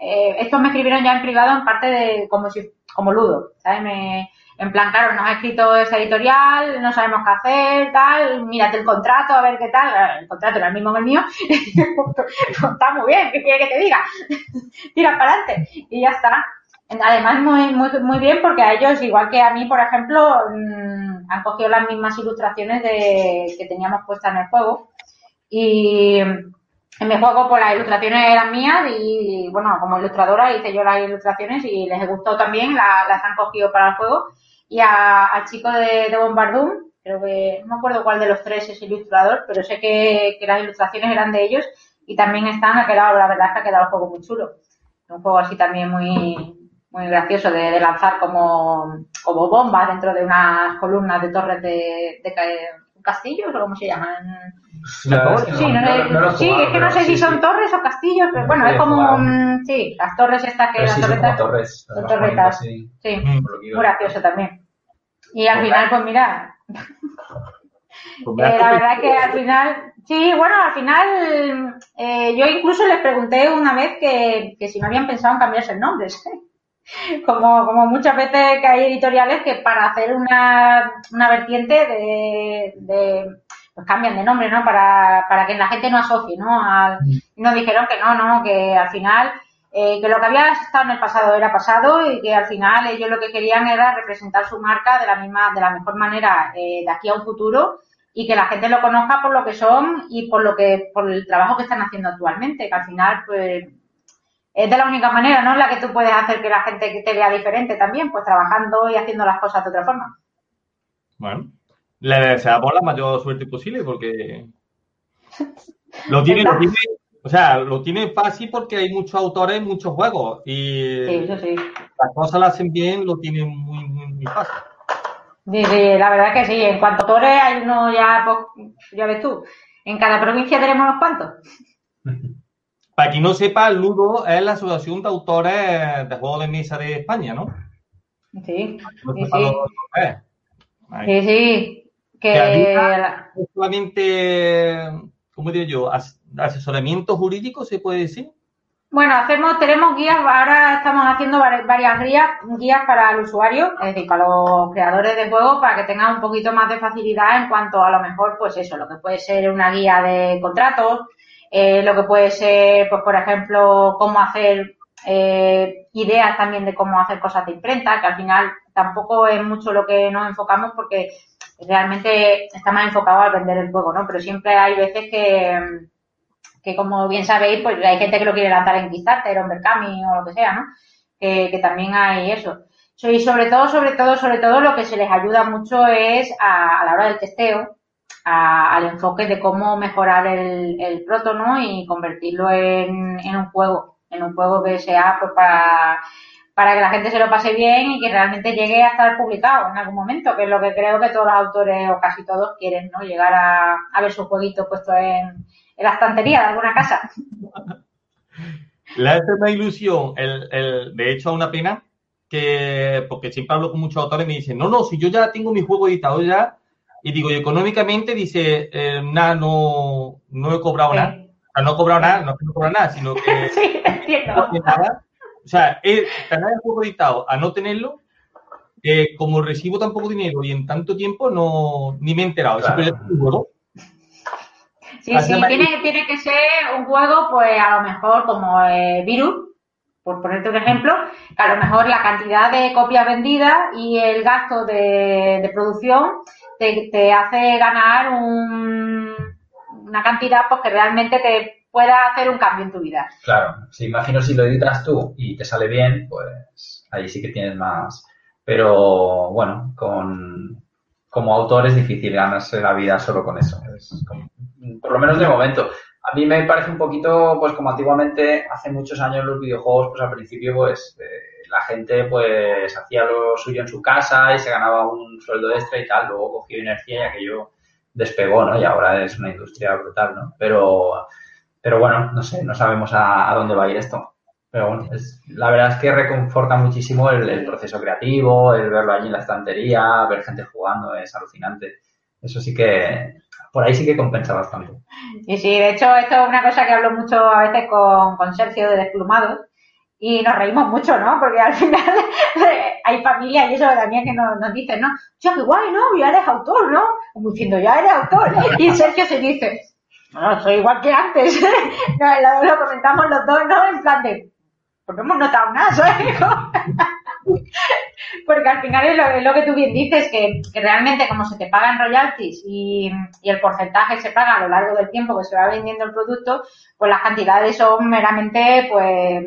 Speaker 3: eh, estos me escribieron ya en privado en parte de como si, como ludo, ¿sabes? Me, en plan, claro, nos ha escrito esa editorial, no sabemos qué hacer, tal, mírate el contrato, a ver qué tal. El contrato era el mismo que el mío. está muy bien, ¿qué quiere que te diga? Tira para adelante. Y ya está. Además, muy, muy, muy bien porque a ellos, igual que a mí, por ejemplo, mmm, han cogido las mismas ilustraciones de, que teníamos puestas en el juego. Y mi juego, pues las ilustraciones eran mías y, bueno, como ilustradora hice yo las ilustraciones y les gustó también, la, las han cogido para el juego. Y a, al chico de, de Bombardum, creo que, no me acuerdo cuál de los tres es ilustrador, pero sé que, que las ilustraciones eran de ellos y también están, ha quedado, la verdad es que ha quedado el juego muy chulo. Un juego así también muy, muy gracioso de, de, lanzar como, como bombas dentro de unas columnas de torres de, de castillos o cómo se llaman.
Speaker 4: No,
Speaker 3: sí, no, no, no, sí es que no sé si son torres o castillos, pero bueno, es como sí, las torres estas que
Speaker 4: las
Speaker 3: sí,
Speaker 4: torretas, son torres,
Speaker 3: son torretas, sí, sí mm. muy gracioso también. Y al final, pues mira, pues eh, la verdad que al final, sí, bueno, al final, eh, yo incluso les pregunté una vez que, que si no habían pensado en cambiarse el nombre. como, como muchas veces que hay editoriales que para hacer una, una vertiente de, de pues cambian de nombre, ¿no? Para, para que la gente no asocie, ¿no? Al, y nos dijeron que no, no, que al final, eh, que lo que había estado en el pasado era pasado y que al final ellos lo que querían era representar su marca de la misma, de la mejor manera eh, de aquí a un futuro y que la gente lo conozca por lo que son y por lo que, por el trabajo que están haciendo actualmente, que al final, pues, es de la única manera, ¿no? En la que tú puedes hacer que la gente te vea diferente también, pues trabajando y haciendo las cosas de otra forma.
Speaker 1: Bueno, le deseamos la mayor suerte posible porque lo tiene, lo tiene, o sea, lo tiene fácil porque hay muchos autores, muchos juegos y
Speaker 3: sí, eso sí.
Speaker 1: las cosas las hacen bien, lo tienen muy, muy, muy fácil.
Speaker 3: Sí, sí, la verdad que sí. En cuanto a autores hay uno ya, pues, ya ves tú, en cada provincia tenemos unos cuantos.
Speaker 1: Para quien no sepa, Ludo es la Asociación de Autores de Juegos de Mesa de España, ¿no?
Speaker 3: Sí, no sí, sí. sí, sí. Que,
Speaker 1: que solamente, ¿cómo digo yo? Asesoramiento jurídico, ¿se puede decir?
Speaker 3: Bueno, hacemos, tenemos guías, ahora estamos haciendo varias guías, guías para el usuario, es decir, para los creadores de juegos, para que tengan un poquito más de facilidad en cuanto a lo mejor, pues eso, lo que puede ser una guía de contratos, eh, lo que puede ser, pues por ejemplo, cómo hacer eh, ideas también de cómo hacer cosas de imprenta, que al final tampoco es mucho lo que nos enfocamos porque realmente está más enfocado al vender el juego, ¿no? Pero siempre hay veces que que como bien sabéis, pues hay gente que lo quiere lanzar en Kickstarter o en Berkami o lo que sea, ¿no? Que, también hay eso. Y sobre todo, sobre todo, sobre todo, lo que se les ayuda mucho es a, la hora del testeo, al enfoque de cómo mejorar el, el proto. Y convertirlo en, un juego, en un juego que sea pues para, para que la gente se lo pase bien y que realmente llegue a estar publicado en algún momento, que es lo que creo que todos los autores o casi todos quieren, ¿no? Llegar a, a ver su jueguito puesto en, en la estantería de alguna casa.
Speaker 1: Le hace una ilusión, el, el, de hecho, a una pena, que, porque siempre hablo con muchos autores y me dicen, no, no, si yo ya tengo mi juego editado ya, y digo, y económicamente dice, eh, nada, no, no he cobrado nada. O sea, no he cobrado nada, no es no he cobrado nada, sino que
Speaker 3: sí, entiendo.
Speaker 1: nada. O sea, es, el juego editado a no tenerlo, eh, como recibo tan poco dinero y en tanto tiempo, no ni me he enterado. Claro. Siempre juego
Speaker 3: Sí, sí, tiene, tiene que ser un juego, pues a lo mejor como eh, Virus, por ponerte un ejemplo, que a lo mejor la cantidad de copias vendidas y el gasto de, producción te, hace ganar una cantidad pues, que realmente te pueda hacer un cambio en tu vida.
Speaker 4: Claro, si imagino si lo editas tú y te sale bien, pues ahí sí que tienes más. Pero bueno, con, como autor es difícil ganarse la vida solo con eso. Por lo menos de momento. A mí me parece un poquito, pues como antiguamente, hace muchos años los videojuegos, pues al principio, pues eh, la gente pues hacía lo suyo en su casa y se ganaba un sueldo extra y tal, luego cogió inercia y aquello despegó, ¿no? Y ahora es una industria brutal, ¿no? Pero, pero bueno, no sé, no sabemos a, dónde va a ir esto. Pero bueno, la verdad es que reconforta muchísimo el, proceso creativo, el verlo allí en la estantería, ver gente jugando, es alucinante. Eso sí que, por ahí sí que compensa bastante.
Speaker 3: Y sí, de hecho, esto es una cosa que hablo mucho a veces con, con Sergio de Desplumados y nos reímos mucho, ¿no? Porque al final hay familia y eso también que nos, dicen, ¿no? Yo, qué guay, ¿no? Ya eres autor, ¿no? Como diciendo, ya eres autor. Y Sergio se dice, no, soy igual que antes. lo, comentamos los dos, ¿no? En plan de, no hemos notado nada, ¿sabes? Porque al final es lo, que tú bien dices, que, realmente como se te pagan royalties y, el porcentaje se paga a lo largo del tiempo que se va vendiendo el producto, pues las cantidades son meramente pues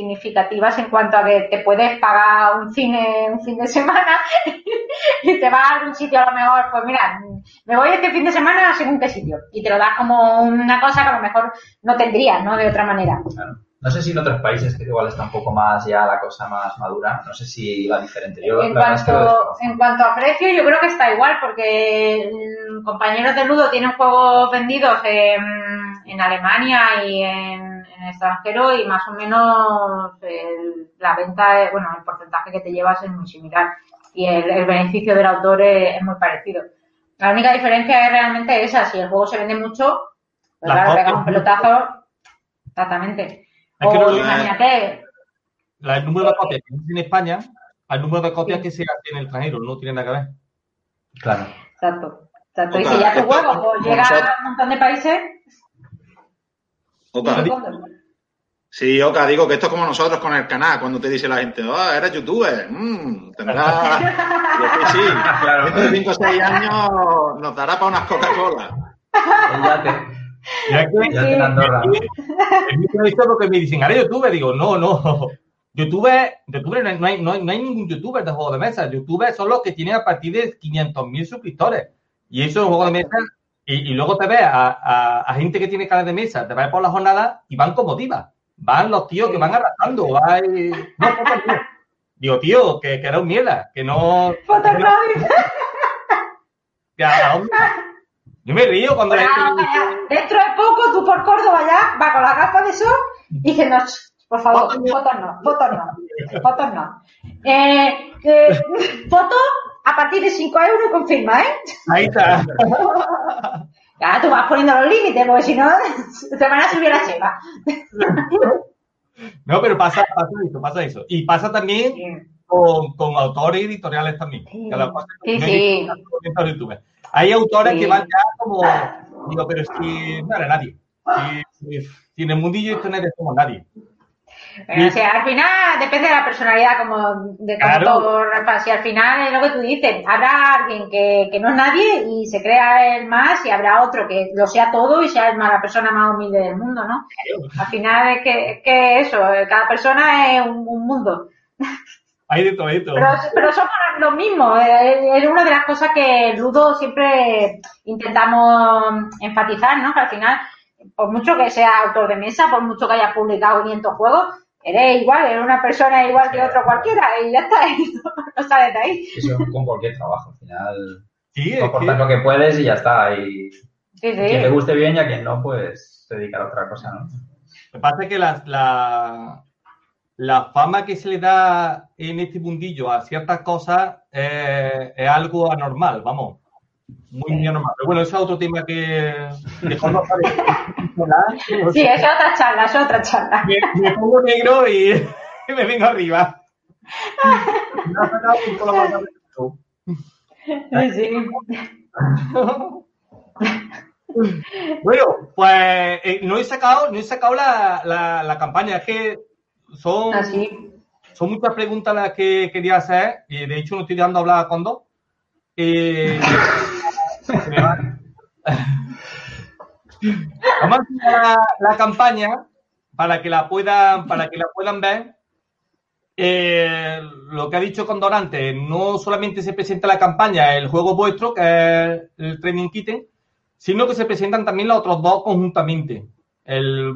Speaker 3: significativas en cuanto a que te puedes pagar un cine un fin de semana y te vas a algún sitio a lo mejor, pues mira, me voy este fin de semana según qué sitio y te lo das como una cosa que a lo mejor no tendrías, ¿no? De otra manera.
Speaker 4: No sé si en otros países que igual está un poco más ya la cosa más madura, no sé si va diferente. Yo,
Speaker 3: en, cuanto, en cuanto a precio, yo creo que está igual, porque mm, compañeros de Ludo tienen juegos vendidos en, en Alemania y en, en, extranjero y más o menos la venta, bueno, el porcentaje que te llevas es muy similar y el, beneficio del autor es, muy parecido. La única diferencia es realmente esa, si el juego se vende mucho, pues claro, pega un pelotazo, exactamente.
Speaker 1: No imagínate. el número de copias que en España al número de copias que se hace en el extranjero, no tiene nada que ver.
Speaker 4: Claro.
Speaker 3: Exacto. Exacto. y si ya tu juego pues, llega a un montón de países.
Speaker 2: Oka. Sí, Oka, digo que esto es como nosotros con el canal, cuando te dice la gente, ah, eres youtuber, mmm, tendrás. sí, claro. Dentro de 5 o 6 años nos dará para unas Coca-Cola.
Speaker 1: Ya que, ya en Andorra. visto porque me dicen, ahora YouTube, digo, no, no. YouTube, YouTube no, hay, no, hay, no hay ningún youtuber de juego de mesa. YouTube son los que tienen a partir de 500.000 suscriptores. Y eso es un juego de mesa. Y, y luego te ves a, a, a, gente que tiene cara de mesa, te vas por la jornada y van como divas. Van los tíos que van arrastrando. Hay... No, Digo, tío, que, que era un mierda, que no. Que a, yo me río cuando...
Speaker 3: Dentro de poco, tú por Córdoba ya, va con la capa de sol y dice, no, por favor, fotos no, fotos no, fotos no. Eh, eh, foto a partir de 5 euros confirma, ¿eh?
Speaker 1: Ahí está.
Speaker 3: Ya, tú vas poniendo los límites, porque si no, te van a subir a Cheva.
Speaker 1: No, pero pasa, pasa eso, pasa eso. Y pasa también con, con autores editoriales también.
Speaker 3: Sí, sí, sí.
Speaker 1: hay autores que van ya como, digo, pero es que no era nadie. Si, si en el mundillo esto no eres como nadie.
Speaker 3: Pero, o sea, al final depende de la personalidad, como de como
Speaker 1: Claro.
Speaker 3: todo, Rafa. Si al final es lo que tú dices, habrá alguien que, que no es nadie y se crea el más, y habrá otro que lo sea todo y sea el más- la persona más humilde del mundo, ¿no? Al final es que, es que eso, cada persona es un, un mundo.
Speaker 1: Hay de todo esto.
Speaker 3: Pero, pero somos los mismos. eh, Es una de las cosas que Ludo siempre intentamos enfatizar, ¿no? Que al final, por mucho que sea autor de mesa, por mucho que hayas publicado 500 juegos, eres igual, eres una persona igual que otro cualquiera y ya está, y no, no sales de ahí.
Speaker 4: Eso con cualquier trabajo. Al final,
Speaker 1: Sí, es
Speaker 4: aportas
Speaker 1: que-
Speaker 4: lo que puedes y ya está. Y
Speaker 3: Sí,
Speaker 4: a quien le
Speaker 3: sí.
Speaker 4: guste bien y a quien no, pues se dedicar a otra cosa, ¿no?
Speaker 1: Lo que pasa es que la, la, la fama que se le da en este mundillo a ciertas cosas eh, es algo anormal, vamos. Muy, anormal. Pero bueno, eso es otro tema que mejor no sale.
Speaker 3: Sí, esa es otra charla, es otra charla.
Speaker 1: me, me pongo negro y, me vengo arriba. Me ha sacado un poco la.
Speaker 3: Sí, sí.
Speaker 1: Bueno, pues eh, no he sacado, no he sacado la, la, la campaña, es que son,
Speaker 3: Así.
Speaker 1: son muchas preguntas las que quería hacer, y de hecho no estoy dejando hablar con dos. Eh. Vamos a hacer la, la campaña para que la puedan, para que la puedan ver. Eh, lo que ha dicho Condor antes, no solamente se presenta la campaña, el juego vuestro, que es el Training Kitten, sino que se presentan también los otros dos conjuntamente, el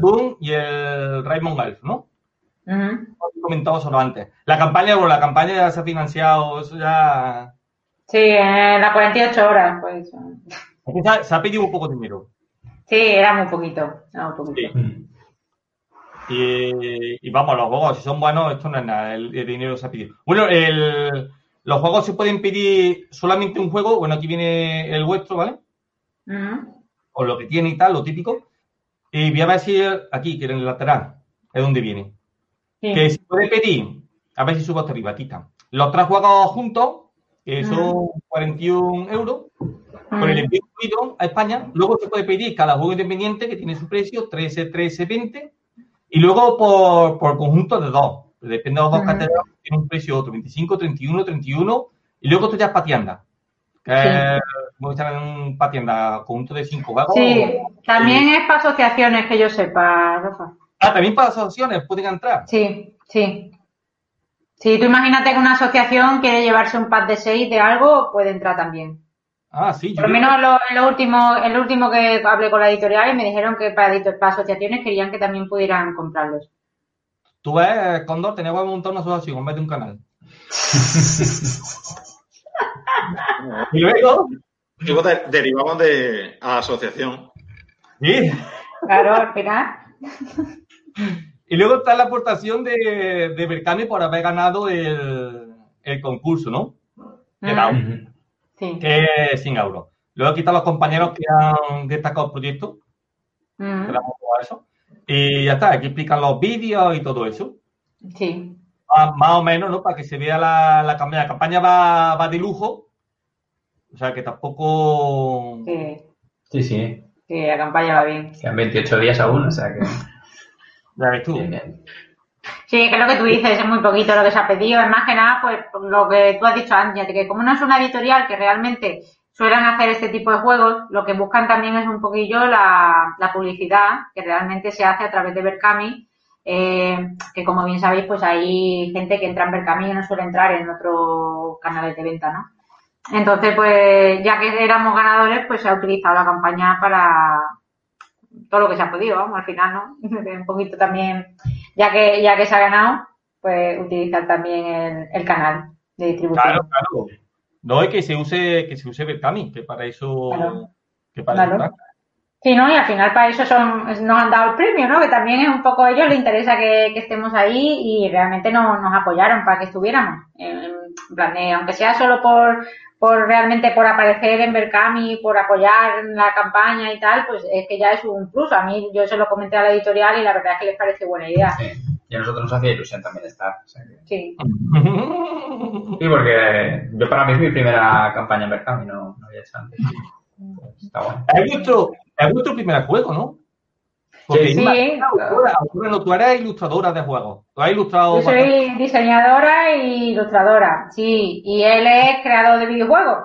Speaker 1: Boom y el Raymond Elf, ¿no?
Speaker 3: ujú.
Speaker 1: He comentado solo antes. La campaña, bueno, la campaña ya se ha financiado, eso ya...
Speaker 3: Sí, en las 48 horas, pues.
Speaker 1: se ha- pedido un poco de dinero.
Speaker 3: Sí, era muy poquito. Era muy poquito.
Speaker 1: Sí. Y, y vamos, los juegos, si son buenos, esto no es nada, el, el dinero se ha pedido. Bueno, el, los juegos se pueden pedir solamente un juego, bueno, aquí viene el vuestro, ¿vale?
Speaker 3: Ujú.
Speaker 1: O lo que tiene y tal, lo típico. Y voy a ver si aquí, que en el lateral, es donde viene.
Speaker 3: Sí.
Speaker 1: Que se puede pedir, a ver si subo hasta arriba, aquí está. Los tres juegos juntos, que son 41 euros, con el envío a España. Luego se puede pedir cada juego independiente, que tiene su precio, 13, 13, 20. Y luego por, por conjunto de dos. Depende de los dos
Speaker 3: Ujú.
Speaker 1: categorías, tiene un precio otro, 25, 31, 31. Y luego esto ya es para tienda. Que
Speaker 3: Sí.
Speaker 1: es, en un para tienda, conjunto de cinco juegos.
Speaker 3: Sí, también es para asociaciones que yo sepa, Rafa.
Speaker 1: Ah, también para asociaciones pueden entrar.
Speaker 3: Sí, sí. Si tú imagínate que una asociación quiere llevarse un pack de seis de algo, puede entrar también.
Speaker 1: Ah, sí.
Speaker 3: Por lo menos lo, en lo último, en lo último que hablé con la editorial y me dijeron que para, asociaciones querían que también pudieran comprarlos.
Speaker 1: Tú ves, Condor, tenía que montar una asociación en vez de un canal. y luego,
Speaker 2: Luego de- derivamos de asociación.
Speaker 1: sí,
Speaker 3: Claro, al final.
Speaker 1: y luego está la aportación de, de Berkami por haber ganado el, el concurso, ¿no? De la-
Speaker 3: Ujú.
Speaker 4: Ujú.
Speaker 3: Sí.
Speaker 1: que es 100 euros. Luego aquí están los compañeros que han destacado el proyecto, que le a eso. Y ya está, aquí explican los vídeos y todo eso.
Speaker 3: Sí.
Speaker 1: Más, más o menos, ¿no? Para que se vea la, la campaña. La campaña va, va de lujo. O sea que tampoco.
Speaker 3: Sí.
Speaker 4: Sí, sí.
Speaker 3: Sí, la campaña va bien.
Speaker 4: Quedan 28 días aún, o sea que. Bien.
Speaker 3: Sí, que es lo que tú dices, es muy poquito lo que se ha pedido. Es más que nada, pues, por lo que tú has dicho antes, que como no es una editorial que realmente suelen hacer este tipo de juegos, lo que buscan también es un poquillo la, la publicidad que realmente se hace a través de Berkami, eh, que como bien sabéis, pues hay gente que entra en Berkami y no suele entrar en otros canales de venta, ¿no? Entonces, pues, ya que éramos ganadores, pues se ha utilizado la campaña para todo lo que se ha podido, vamos, al final, ¿no? un poquito también ya que ya que se ha ganado, pues utilizar también el, el canal de distribución.
Speaker 1: Claro, claro. No es que se use, que se use Berkami, que para eso.
Speaker 3: Claro.
Speaker 1: Que para
Speaker 3: Claro.
Speaker 1: eso.
Speaker 3: Sí, ¿no? Y al final para eso son, nos han dado el premio, ¿no? Que también es un poco a ellos les interesa que, que estemos ahí y realmente no, nos apoyaron para que estuviéramos. En plan de, aunque sea solo por, por realmente por aparecer en Berkami, por apoyar la campaña y tal, pues es que ya es un plus. A mí yo se lo comenté a la editorial y la verdad es que les parece buena idea.
Speaker 4: Sí. Y a nosotros nos hacía ilusión también estar. o sea que-
Speaker 3: Sí.
Speaker 4: Sí, porque yo para mí es mi primera campaña en Berkami, no, no había hecho antes. Pues está bueno.
Speaker 1: Es vuestro, es vuestro primer juego, ¿no? Porque
Speaker 3: Sí.
Speaker 1: Inma, autora, autora, no, tú eres ilustradora de juegos. Tú has ilustrado
Speaker 3: Yo soy diseñadora y ilustradora, sí, y él es creador de videojuegos.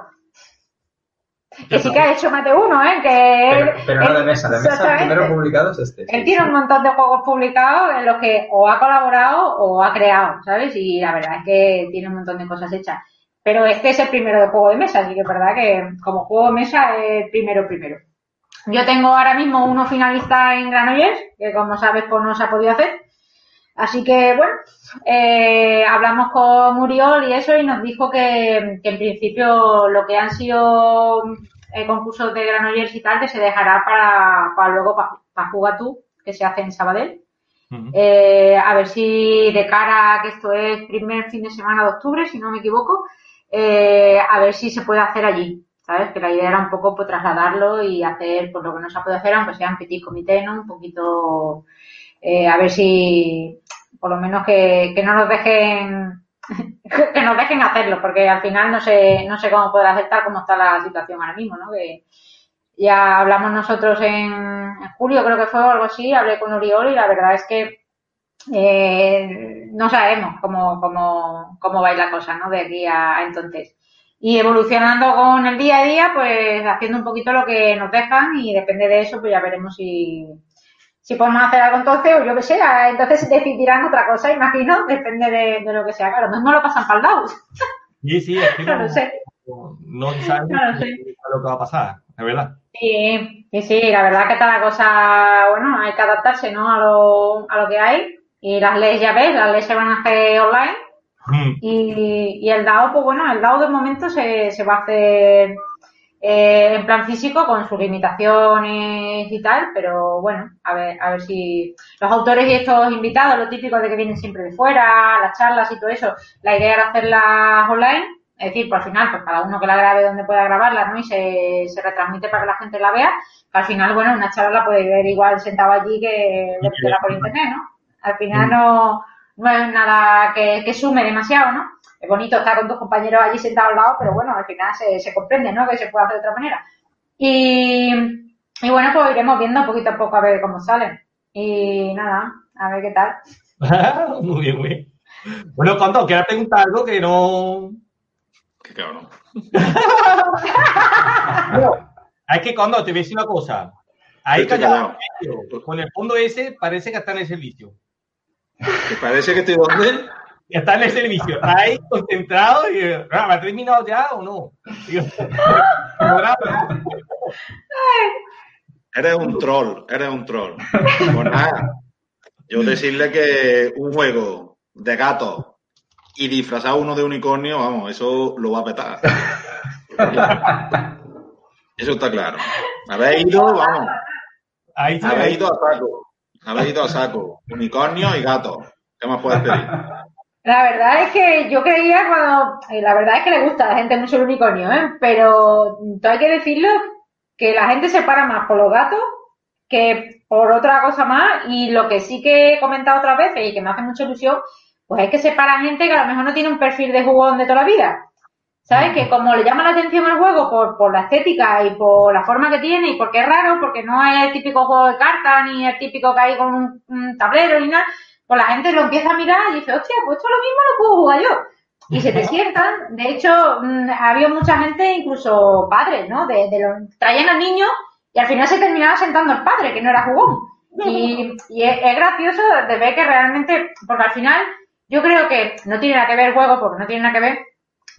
Speaker 3: Que sí que ha hecho más de uno, ¿eh? Que él,
Speaker 4: Pero, pero no de mesa, de mesa primero publicado es este.
Speaker 3: Él tiene un montón de juegos publicados en los que o ha colaborado o ha creado, ¿sabes? Y la verdad es que tiene un montón de cosas hechas. Pero este es el primero de juego de mesa, así que es verdad que como juego de mesa es el primero primero. Yo tengo ahora mismo uno finalista en Granollers, que como sabes pues no se ha podido hacer. Así que bueno, eh, hablamos con Muriol y eso y nos dijo que, que en principio lo que han sido eh, concursos de Granollers y tal que se dejará para, para luego para, jugar tú, que se hace en Sabadell. Eh, a ver si de cara a que esto es primer fin de semana de octubre, si no me equivoco, a ver si se puede hacer allí. ¿Sabes? Que la idea era un poco pues, trasladarlo y hacer pues, lo que no se ha podido hacer, aunque sea en petit comité, ¿no? Un poquito, eh, a ver si, por lo menos que, no nos dejen, que nos dejen hacerlo, porque al final no sé, no sé cómo poder aceptar cómo está la situación ahora mismo, ¿no? Que ya hablamos nosotros en, julio, creo que fue o algo así, hablé con Oriol y la verdad es que eh, no sabemos cómo, cómo, cómo va la cosa, ¿no? De aquí a entonces. Y evolucionando con el día a día, pues haciendo un poquito lo que nos dejan y depende de eso, pues ya veremos si, si podemos hacer algo entonces o yo que sé, entonces decidirán otra cosa, imagino, depende de, de lo que sea. Claro, mismo lo pasan para el lado.
Speaker 1: Sí, sí, es que
Speaker 3: No
Speaker 1: no,
Speaker 3: lo sé.
Speaker 1: no sabemos
Speaker 3: No lo sé.
Speaker 1: lo que va a pasar, es verdad.
Speaker 3: Sí, sí, sí, la verdad que está la cosa, bueno, hay que adaptarse, ¿no? A lo, a lo que hay. Y las leyes, ya ves, las leyes se van a hacer online.
Speaker 1: Mm.
Speaker 3: Y, y el DAO, pues bueno, el DAO de momento se, se va a hacer eh, en plan físico con sus limitaciones y tal, pero bueno, a ver, a ver si los autores y estos invitados, lo típico de que vienen siempre de fuera, las charlas y todo eso, la idea era hacerlas online, es decir, por al final, pues cada uno que la grabe donde pueda grabarla, ¿no? Y se, se retransmite para que la gente la vea, que al final, bueno, una charla la puede ver igual sentado allí que verla por internet, ¿no? Al final no, no es nada que, que sume demasiado, ¿no? Es bonito estar con tus compañeros allí sentados al lado, pero bueno, al final se, se comprende, ¿no? Que se puede hacer de otra manera. Y, y bueno, pues iremos viendo poquito a poco a ver cómo salen. Y nada, a ver qué tal.
Speaker 1: muy bien, muy bien. Bueno, Condo, ¿quieres preguntar algo que no...?
Speaker 2: Qué cabrón.
Speaker 1: No, es que Condo, te voy a decir una cosa. Ahí callado. con el fondo ese, parece que está en el servicio.
Speaker 2: ¿Te parece que estoy donde?
Speaker 1: Está en el servicio, está ahí concentrado y... ah, ¿Me ha terminado ya o no? Digo,
Speaker 2: Eres un troll, eres un troll. Pues nada, yo decirle que un juego de gato y disfrazar uno de unicornio, vamos, eso lo va a petar. Eso está claro. Habéis ido, vamos, habéis ido a saco. Habéis ido a saco. Unicornio y gato. ¿Qué más puedes pedir?
Speaker 3: La verdad es que yo creía cuando, eh, la verdad es que le gusta a la gente mucho el unicornio, ¿eh? Pero hay que decirlo que la gente se para más por los gatos que por otra cosa más y lo que sí que he comentado otras veces y que me hace mucha ilusión, pues es que se para gente que a lo mejor no tiene un perfil de jugón de toda la vida. ¿Sabes? Que como le llama la atención el juego por, por la estética y por la forma que tiene y porque es raro, porque no es el típico juego de cartas ni el típico que hay con un, un tablero ni nada, pues la gente lo empieza a mirar y dice, hostia, pues esto lo mismo lo puedo jugar yo. Y se te sientan. De hecho, mm, había mucha gente, incluso padres, ¿no? De, de los, traían al niño y al final se terminaba sentando el padre, que no era jugón. Y, y es, es gracioso de ver que realmente, porque al final yo creo que no tiene nada que ver el juego, porque no tiene nada que ver,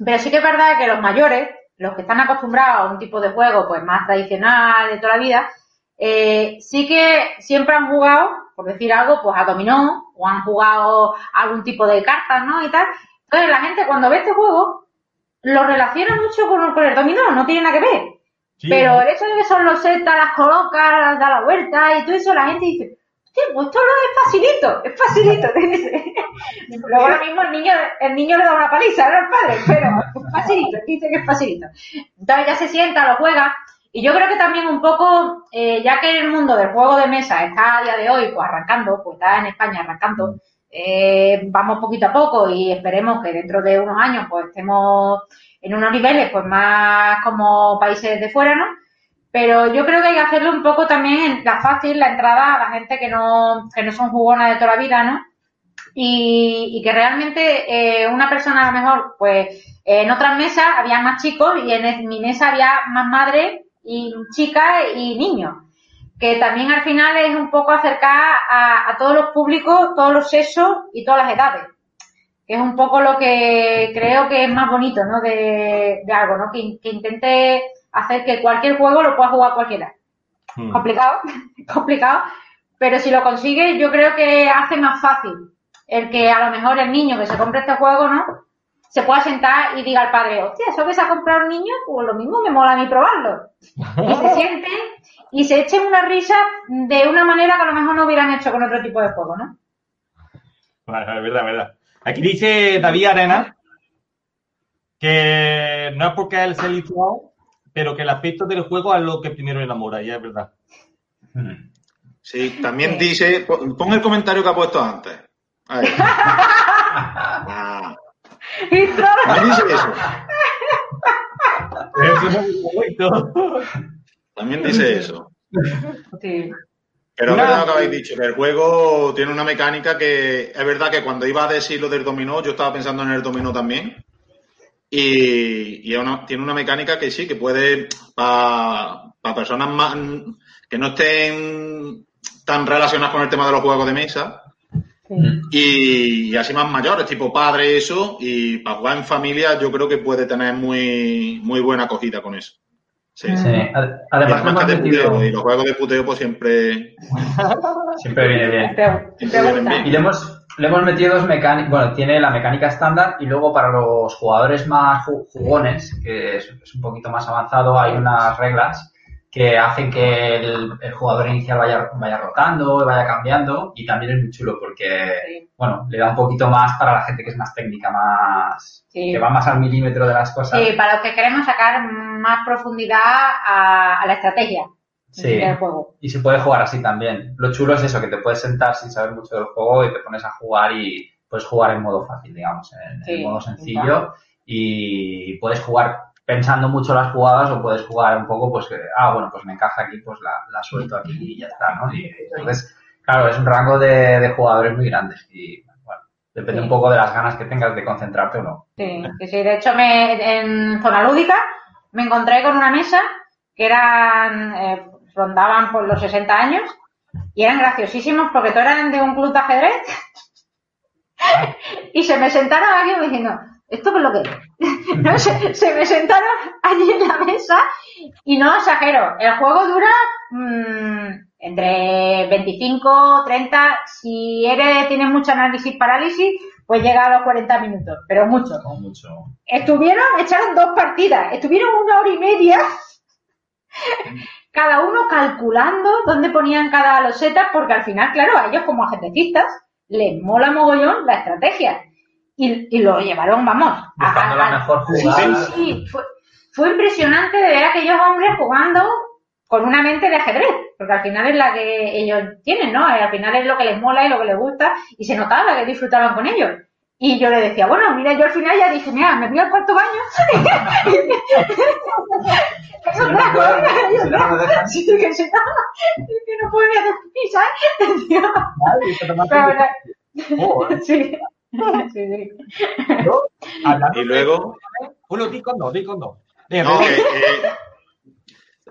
Speaker 3: pero sí que es verdad que los mayores, los que están acostumbrados a un tipo de juego pues más tradicional de toda la vida, eh, sí que siempre han jugado, por decir algo, pues a dominó, o han jugado algún tipo de cartas, ¿no? Y tal. Entonces la gente cuando ve este juego, lo relaciona mucho con, con el dominó, no tiene nada que ver.
Speaker 1: Sí,
Speaker 3: Pero el hecho de que son los setas, las colocas, las da la vuelta y todo eso, la gente dice, Sí, pues esto no es facilito, es facilito. Luego lo mismo el niño, el niño le da una paliza ¿no? al padre, pero es facilito, dice que es facilito. Entonces ya se sienta, lo juega. Y yo creo que también un poco, eh, ya que el mundo del juego de mesa está a día de hoy pues arrancando, pues está en España arrancando, eh, vamos poquito a poco y esperemos que dentro de unos años pues estemos en unos niveles pues más como países de fuera, ¿no? Pero yo creo que hay que hacerlo un poco también en la fácil, la entrada a la gente que no, que no son jugonas de toda la vida, ¿no? Y, y que realmente eh, una persona a lo mejor, pues en otras mesas había más chicos y en mi mesa había más madres y chicas y niños. Que también al final es un poco acercar a, a todos los públicos, todos los sexos y todas las edades. Que es un poco lo que creo que es más bonito, ¿no? De, de algo, ¿no? Que, que intente hacer que cualquier juego lo pueda jugar cualquiera.
Speaker 1: Hmm.
Speaker 3: Complicado, complicado, pero si lo consigue yo creo que hace más fácil el que a lo mejor el niño que se compre este juego, ¿no? Se pueda sentar y diga al padre, hostia, eso que se ha comprado el niño, pues lo mismo me mola a mí probarlo. Y se sienten y se echen una risa de una manera que a lo mejor no hubieran hecho con otro tipo de juego, ¿no?
Speaker 1: Es verdad, es verdad. Aquí dice David Arena que no es porque él se licenciado, pero que el aspecto del juego es lo que primero enamora, y es verdad.
Speaker 2: Sí, también dice, pon el comentario que ha puesto antes. Ahí. Ah,
Speaker 3: Y claro,
Speaker 2: también dice eso. También dice eso.
Speaker 3: sí.
Speaker 2: Pero es verdad lo que habéis dicho, que el juego tiene una mecánica que es verdad que cuando iba a decir lo del dominó, yo estaba pensando en el dominó también. Y, y es una- tiene una mecánica que sí, que puede, para personas más que no estén tan relacionadas con el tema de los juegos de mesa,
Speaker 3: sí.
Speaker 2: y, y así más mayores, tipo padre, eso, y para jugar en familia yo creo que puede tener muy, muy buena acogida con eso. Sí.
Speaker 4: Sí. Además,
Speaker 2: que de puteo, y los juegos de puteo pues siempre,
Speaker 4: siempre viene bien.
Speaker 2: Siempre vienen
Speaker 4: Y le hemos, le hemos metido dos mecánicas, bueno, tiene la mecánica estándar y luego para los jugadores más ju- jugones, que es, es un poquito más avanzado, hay unas reglas que hacen que el, el jugador inicial vaya, vaya rotando, vaya cambiando y también es muy chulo porque,
Speaker 3: Sí.
Speaker 4: bueno, le da un poquito más para la gente que es más técnica, más,
Speaker 3: Sí.
Speaker 4: que va más al milímetro de las cosas.
Speaker 3: Sí, para los que queremos sacar más profundidad a, a la estrategia
Speaker 4: Sí.
Speaker 3: juego.
Speaker 4: Y se puede jugar así también. Lo chulo es eso, que te puedes sentar sin saber mucho del juego y te pones a jugar y puedes jugar en modo fácil, digamos, en,
Speaker 3: Sí,
Speaker 4: en modo sencillo. Y puedes jugar pensando mucho las jugadas o puedes jugar un poco, pues, que, ah, bueno, pues me encaja aquí, pues la, la suelto aquí y ya está, ¿no? Y entonces, claro, es un rango de, de jugadores muy grandes y, bueno, depende
Speaker 3: Sí.
Speaker 4: un poco de las ganas que tengas de concentrarte o no.
Speaker 3: Sí, sí, sí. De hecho, me, en zona lúdica me encontré con una mesa que eran, eh, rondaban por los 60 años y eran graciosísimos porque todos eran de un club de ajedrez y se me sentaron aquí diciendo, ¿esto qué es lo que es? no, se, se me sentaron allí en la mesa y no exagero, el juego dura mm, entre 25, 30, si eres, tienes mucho análisis parálisis, pues llega a los 40 minutos, pero mucho.
Speaker 4: No mucho.
Speaker 3: Estuvieron, echaron dos partidas, estuvieron una hora y media, cada uno calculando dónde ponían cada loseta, porque al final, claro, a ellos como ajedrecistas les mola mogollón la estrategia. Y, y lo llevaron, vamos. a-
Speaker 4: la mejor
Speaker 3: Sí,
Speaker 4: jugada.
Speaker 3: sí, sí. Fue, fue impresionante de ver a aquellos hombres jugando con una mente de ajedrez, porque al final es la que ellos tienen, ¿no? Al final es lo que les mola y lo que les gusta, y se notaba que disfrutaban con ellos. Y yo le decía, bueno, mira, yo al final ya dije, mira, me voy al cuarto baño.
Speaker 4: Si no, no no, no.
Speaker 3: Sí, que si no, que no puedo ni hacer pis, ¿sabes? Tío, pero bueno, sí. Sí, sí.
Speaker 1: Hablando
Speaker 2: Y luego,
Speaker 1: Bueno, di con dos, di con dos. Venga,
Speaker 2: no,
Speaker 1: Pedro.
Speaker 2: que, eh,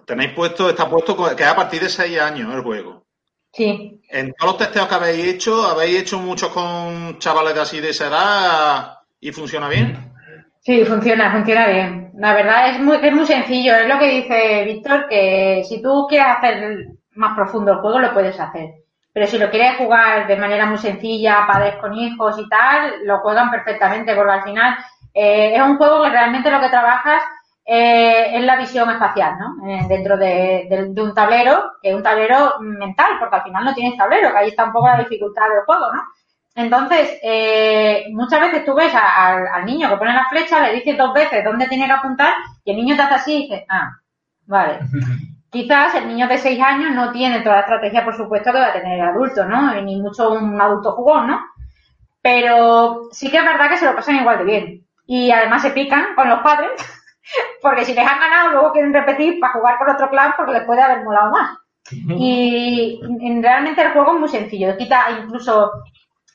Speaker 2: tenéis puesto, está puesto que es a partir de 6 años el juego.
Speaker 3: Sí.
Speaker 2: En todos los testeos que habéis hecho, ¿habéis hecho muchos con chavales de así de esa edad y funciona bien?
Speaker 3: Sí, funciona, funciona bien. La verdad es muy, es muy sencillo. Es lo que dice Víctor, que si tú quieres hacer más profundo el juego, lo puedes hacer. Pero si lo quieres jugar de manera muy sencilla, padres con hijos y tal, lo juegan perfectamente, porque al final eh, es un juego que realmente lo que trabajas eh, es la visión espacial, ¿no? Eh, dentro de, de- de un tablero, que es un tablero mental, porque al final no tienes tablero, que ahí está un poco la dificultad del juego, ¿no? Entonces, eh, muchas veces tú ves a- al, al niño que pone la flecha, le dices dos veces dónde tiene que apuntar y el niño te hace así y dice, ah, vale. Quizás el niño de seis años no tiene toda la estrategia, por supuesto, que va a tener el adulto, ¿no? Y Ni mucho un adulto jugón, ¿no? Pero sí que es verdad que se lo pasan igual de bien. Y además se pican con los padres, porque si les han ganado, luego quieren repetir para jugar con otro clan porque les puede haber molado más. Y realmente el juego es muy sencillo. Quita incluso,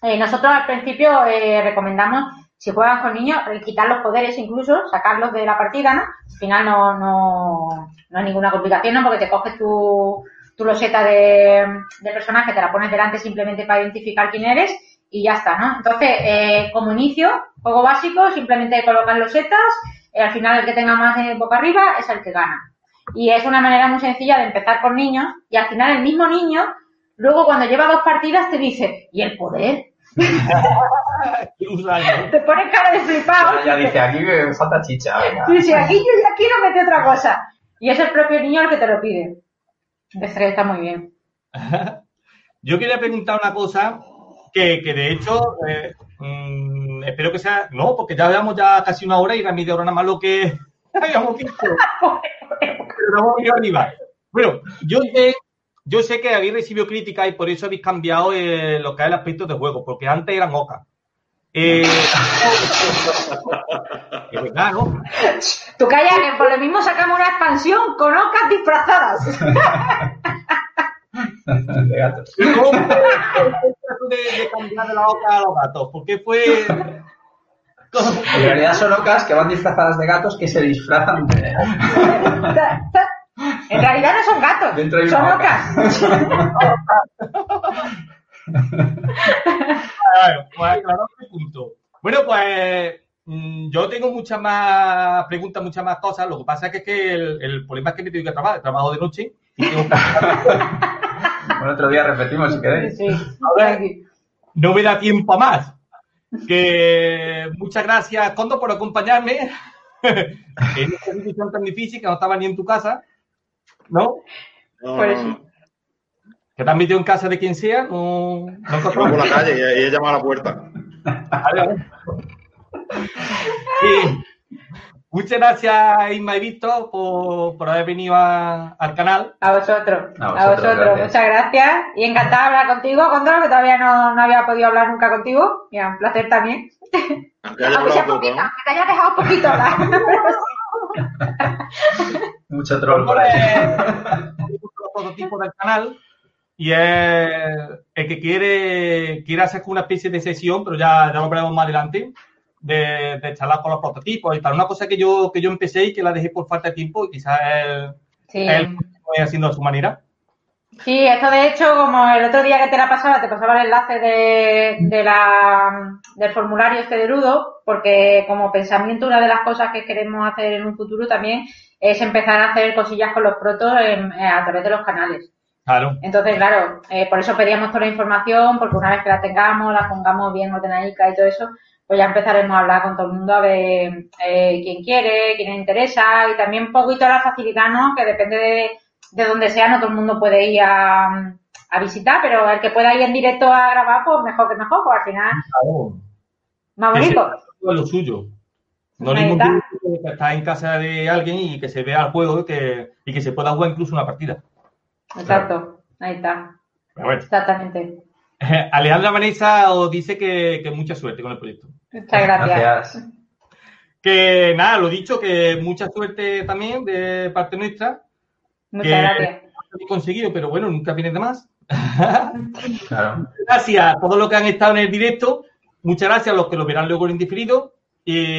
Speaker 3: eh, nosotros al principio eh, recomendamos, si juegan con niños, quitar los poderes incluso, sacarlos de la partida, ¿no? Al final no, no, no hay ninguna complicación, ¿no? Porque te coges tu, tu loseta de, de personaje, te la pones delante simplemente para identificar quién eres y ya está, ¿no? Entonces, eh, como inicio, juego básico, simplemente colocan losetas, al final el que tenga más eh, boca arriba es el que gana. Y es una manera muy sencilla de empezar con niños y al final el mismo niño, luego cuando lleva dos partidas te dice, ¿y el poder? Te pone cara de flipado.
Speaker 4: Ya, ya dice, aquí me falta chicha. venga.
Speaker 3: Sí, sí, aquí yo ya quiero meter otra cosa. Y es el propio niño el que te lo pide. Es que está muy bien.
Speaker 1: Yo quería preguntar una cosa que, que de hecho, eh, mm, espero que sea. No, porque ya llevamos ya casi una hora y era media hora nada más lo que habíamos ido arriba. Bueno, yo sé, yo sé que habéis recibido críticas y por eso habéis cambiado eh, lo que es el aspecto de juego, porque antes eran ocas. Eh, es verdad, ¿no?
Speaker 3: Tú calla que por lo mismo sacamos una expansión con ocas disfrazadas.
Speaker 4: De gatos.
Speaker 1: ¿Y ¿Cómo fue el proceso de, de cambiar de la oca a los gatos? ¿Por qué fue.?
Speaker 4: En realidad son ocas que van disfrazadas de gatos que se disfrazan de...
Speaker 3: En realidad no son gatos, son ocas.
Speaker 1: Claro, pues aclarado el punto. Bueno, pues mm, yo tengo muchas más preguntas, muchas más cosas. Lo que pasa es que, el, el problema es que me tengo que trabajar. Trabajo de noche
Speaker 4: Bueno, otro día repetimos si queréis.
Speaker 3: Sí.
Speaker 1: no me da tiempo a más. Que muchas gracias, Condo, por acompañarme en esta situación tan difícil que no estaba ni en tu casa, ¿no?
Speaker 2: No,
Speaker 3: Pues sí.
Speaker 1: Que te has metido en casa de quien sea, no, no
Speaker 2: por la calle y ella llama a la puerta.
Speaker 1: Vale, vale. Sí. Muchas gracias, Isma y Víctor, por, por haber venido a- al canal.
Speaker 3: A vosotros,
Speaker 4: A
Speaker 3: a
Speaker 4: vosotros, gracias.
Speaker 3: muchas gracias. Y encantada de hablar contigo, Condor, que todavía no, no había podido hablar nunca contigo. Y un placer también.
Speaker 2: Aunque
Speaker 3: Aunque sea
Speaker 2: hablado poco,
Speaker 3: poquito,
Speaker 2: ¿no?
Speaker 3: aunque te haya dejado poquito hablar.
Speaker 4: Mucho troll por ahí.
Speaker 1: los prototipos del canal y es el que quiere, quiere hacer una especie de sesión, pero ya, ya lo veremos más adelante, de, de charlar con los prototipos y tal. Una cosa que yo, que yo empecé y que la dejé por falta de tiempo y quizás él,
Speaker 3: Sí.
Speaker 1: él lo vaya haciendo a su manera.
Speaker 3: Sí, esto de hecho, como el otro día que te la pasaba, te pasaba el enlace de, de la, del formulario este de Ludo, porque como pensamiento una de las cosas que queremos hacer en un futuro también es empezar a hacer cosillas con los protos en- eh, a través de los canales.
Speaker 1: Claro.
Speaker 3: Entonces, claro, eh, por eso pedíamos toda la información, porque una vez que la tengamos, la pongamos bien ordenadica y todo eso, pues ya empezaremos a hablar con todo el mundo a ver eh, quién quiere, quién le interesa y también un poquito la facilidad, ¿no? Que depende de, de donde sea, no todo el mundo puede ir a, a visitar, pero el que pueda ir en directo a grabar, pues mejor que mejor, pues al final
Speaker 1: Claro.
Speaker 3: más
Speaker 1: Que
Speaker 3: bonito.
Speaker 1: sea lo suyo. No ningún que está en casa de alguien y que se vea el juego y que, y que se pueda jugar incluso una partida.
Speaker 3: Exacto, ahí está,
Speaker 1: bueno.
Speaker 3: exactamente.
Speaker 1: Alejandra Vanessa os dice que, que mucha suerte con el proyecto.
Speaker 3: Muchas gracias.
Speaker 4: Gracias.
Speaker 1: Que nada, lo dicho, que mucha suerte también de parte nuestra.
Speaker 3: Muchas
Speaker 1: que
Speaker 3: gracias.
Speaker 1: no lo he conseguido, pero bueno, nunca viene de más.
Speaker 4: Claro.
Speaker 1: Gracias a todos los que han estado en el directo. Muchas gracias a los que lo verán luego en diferido. Y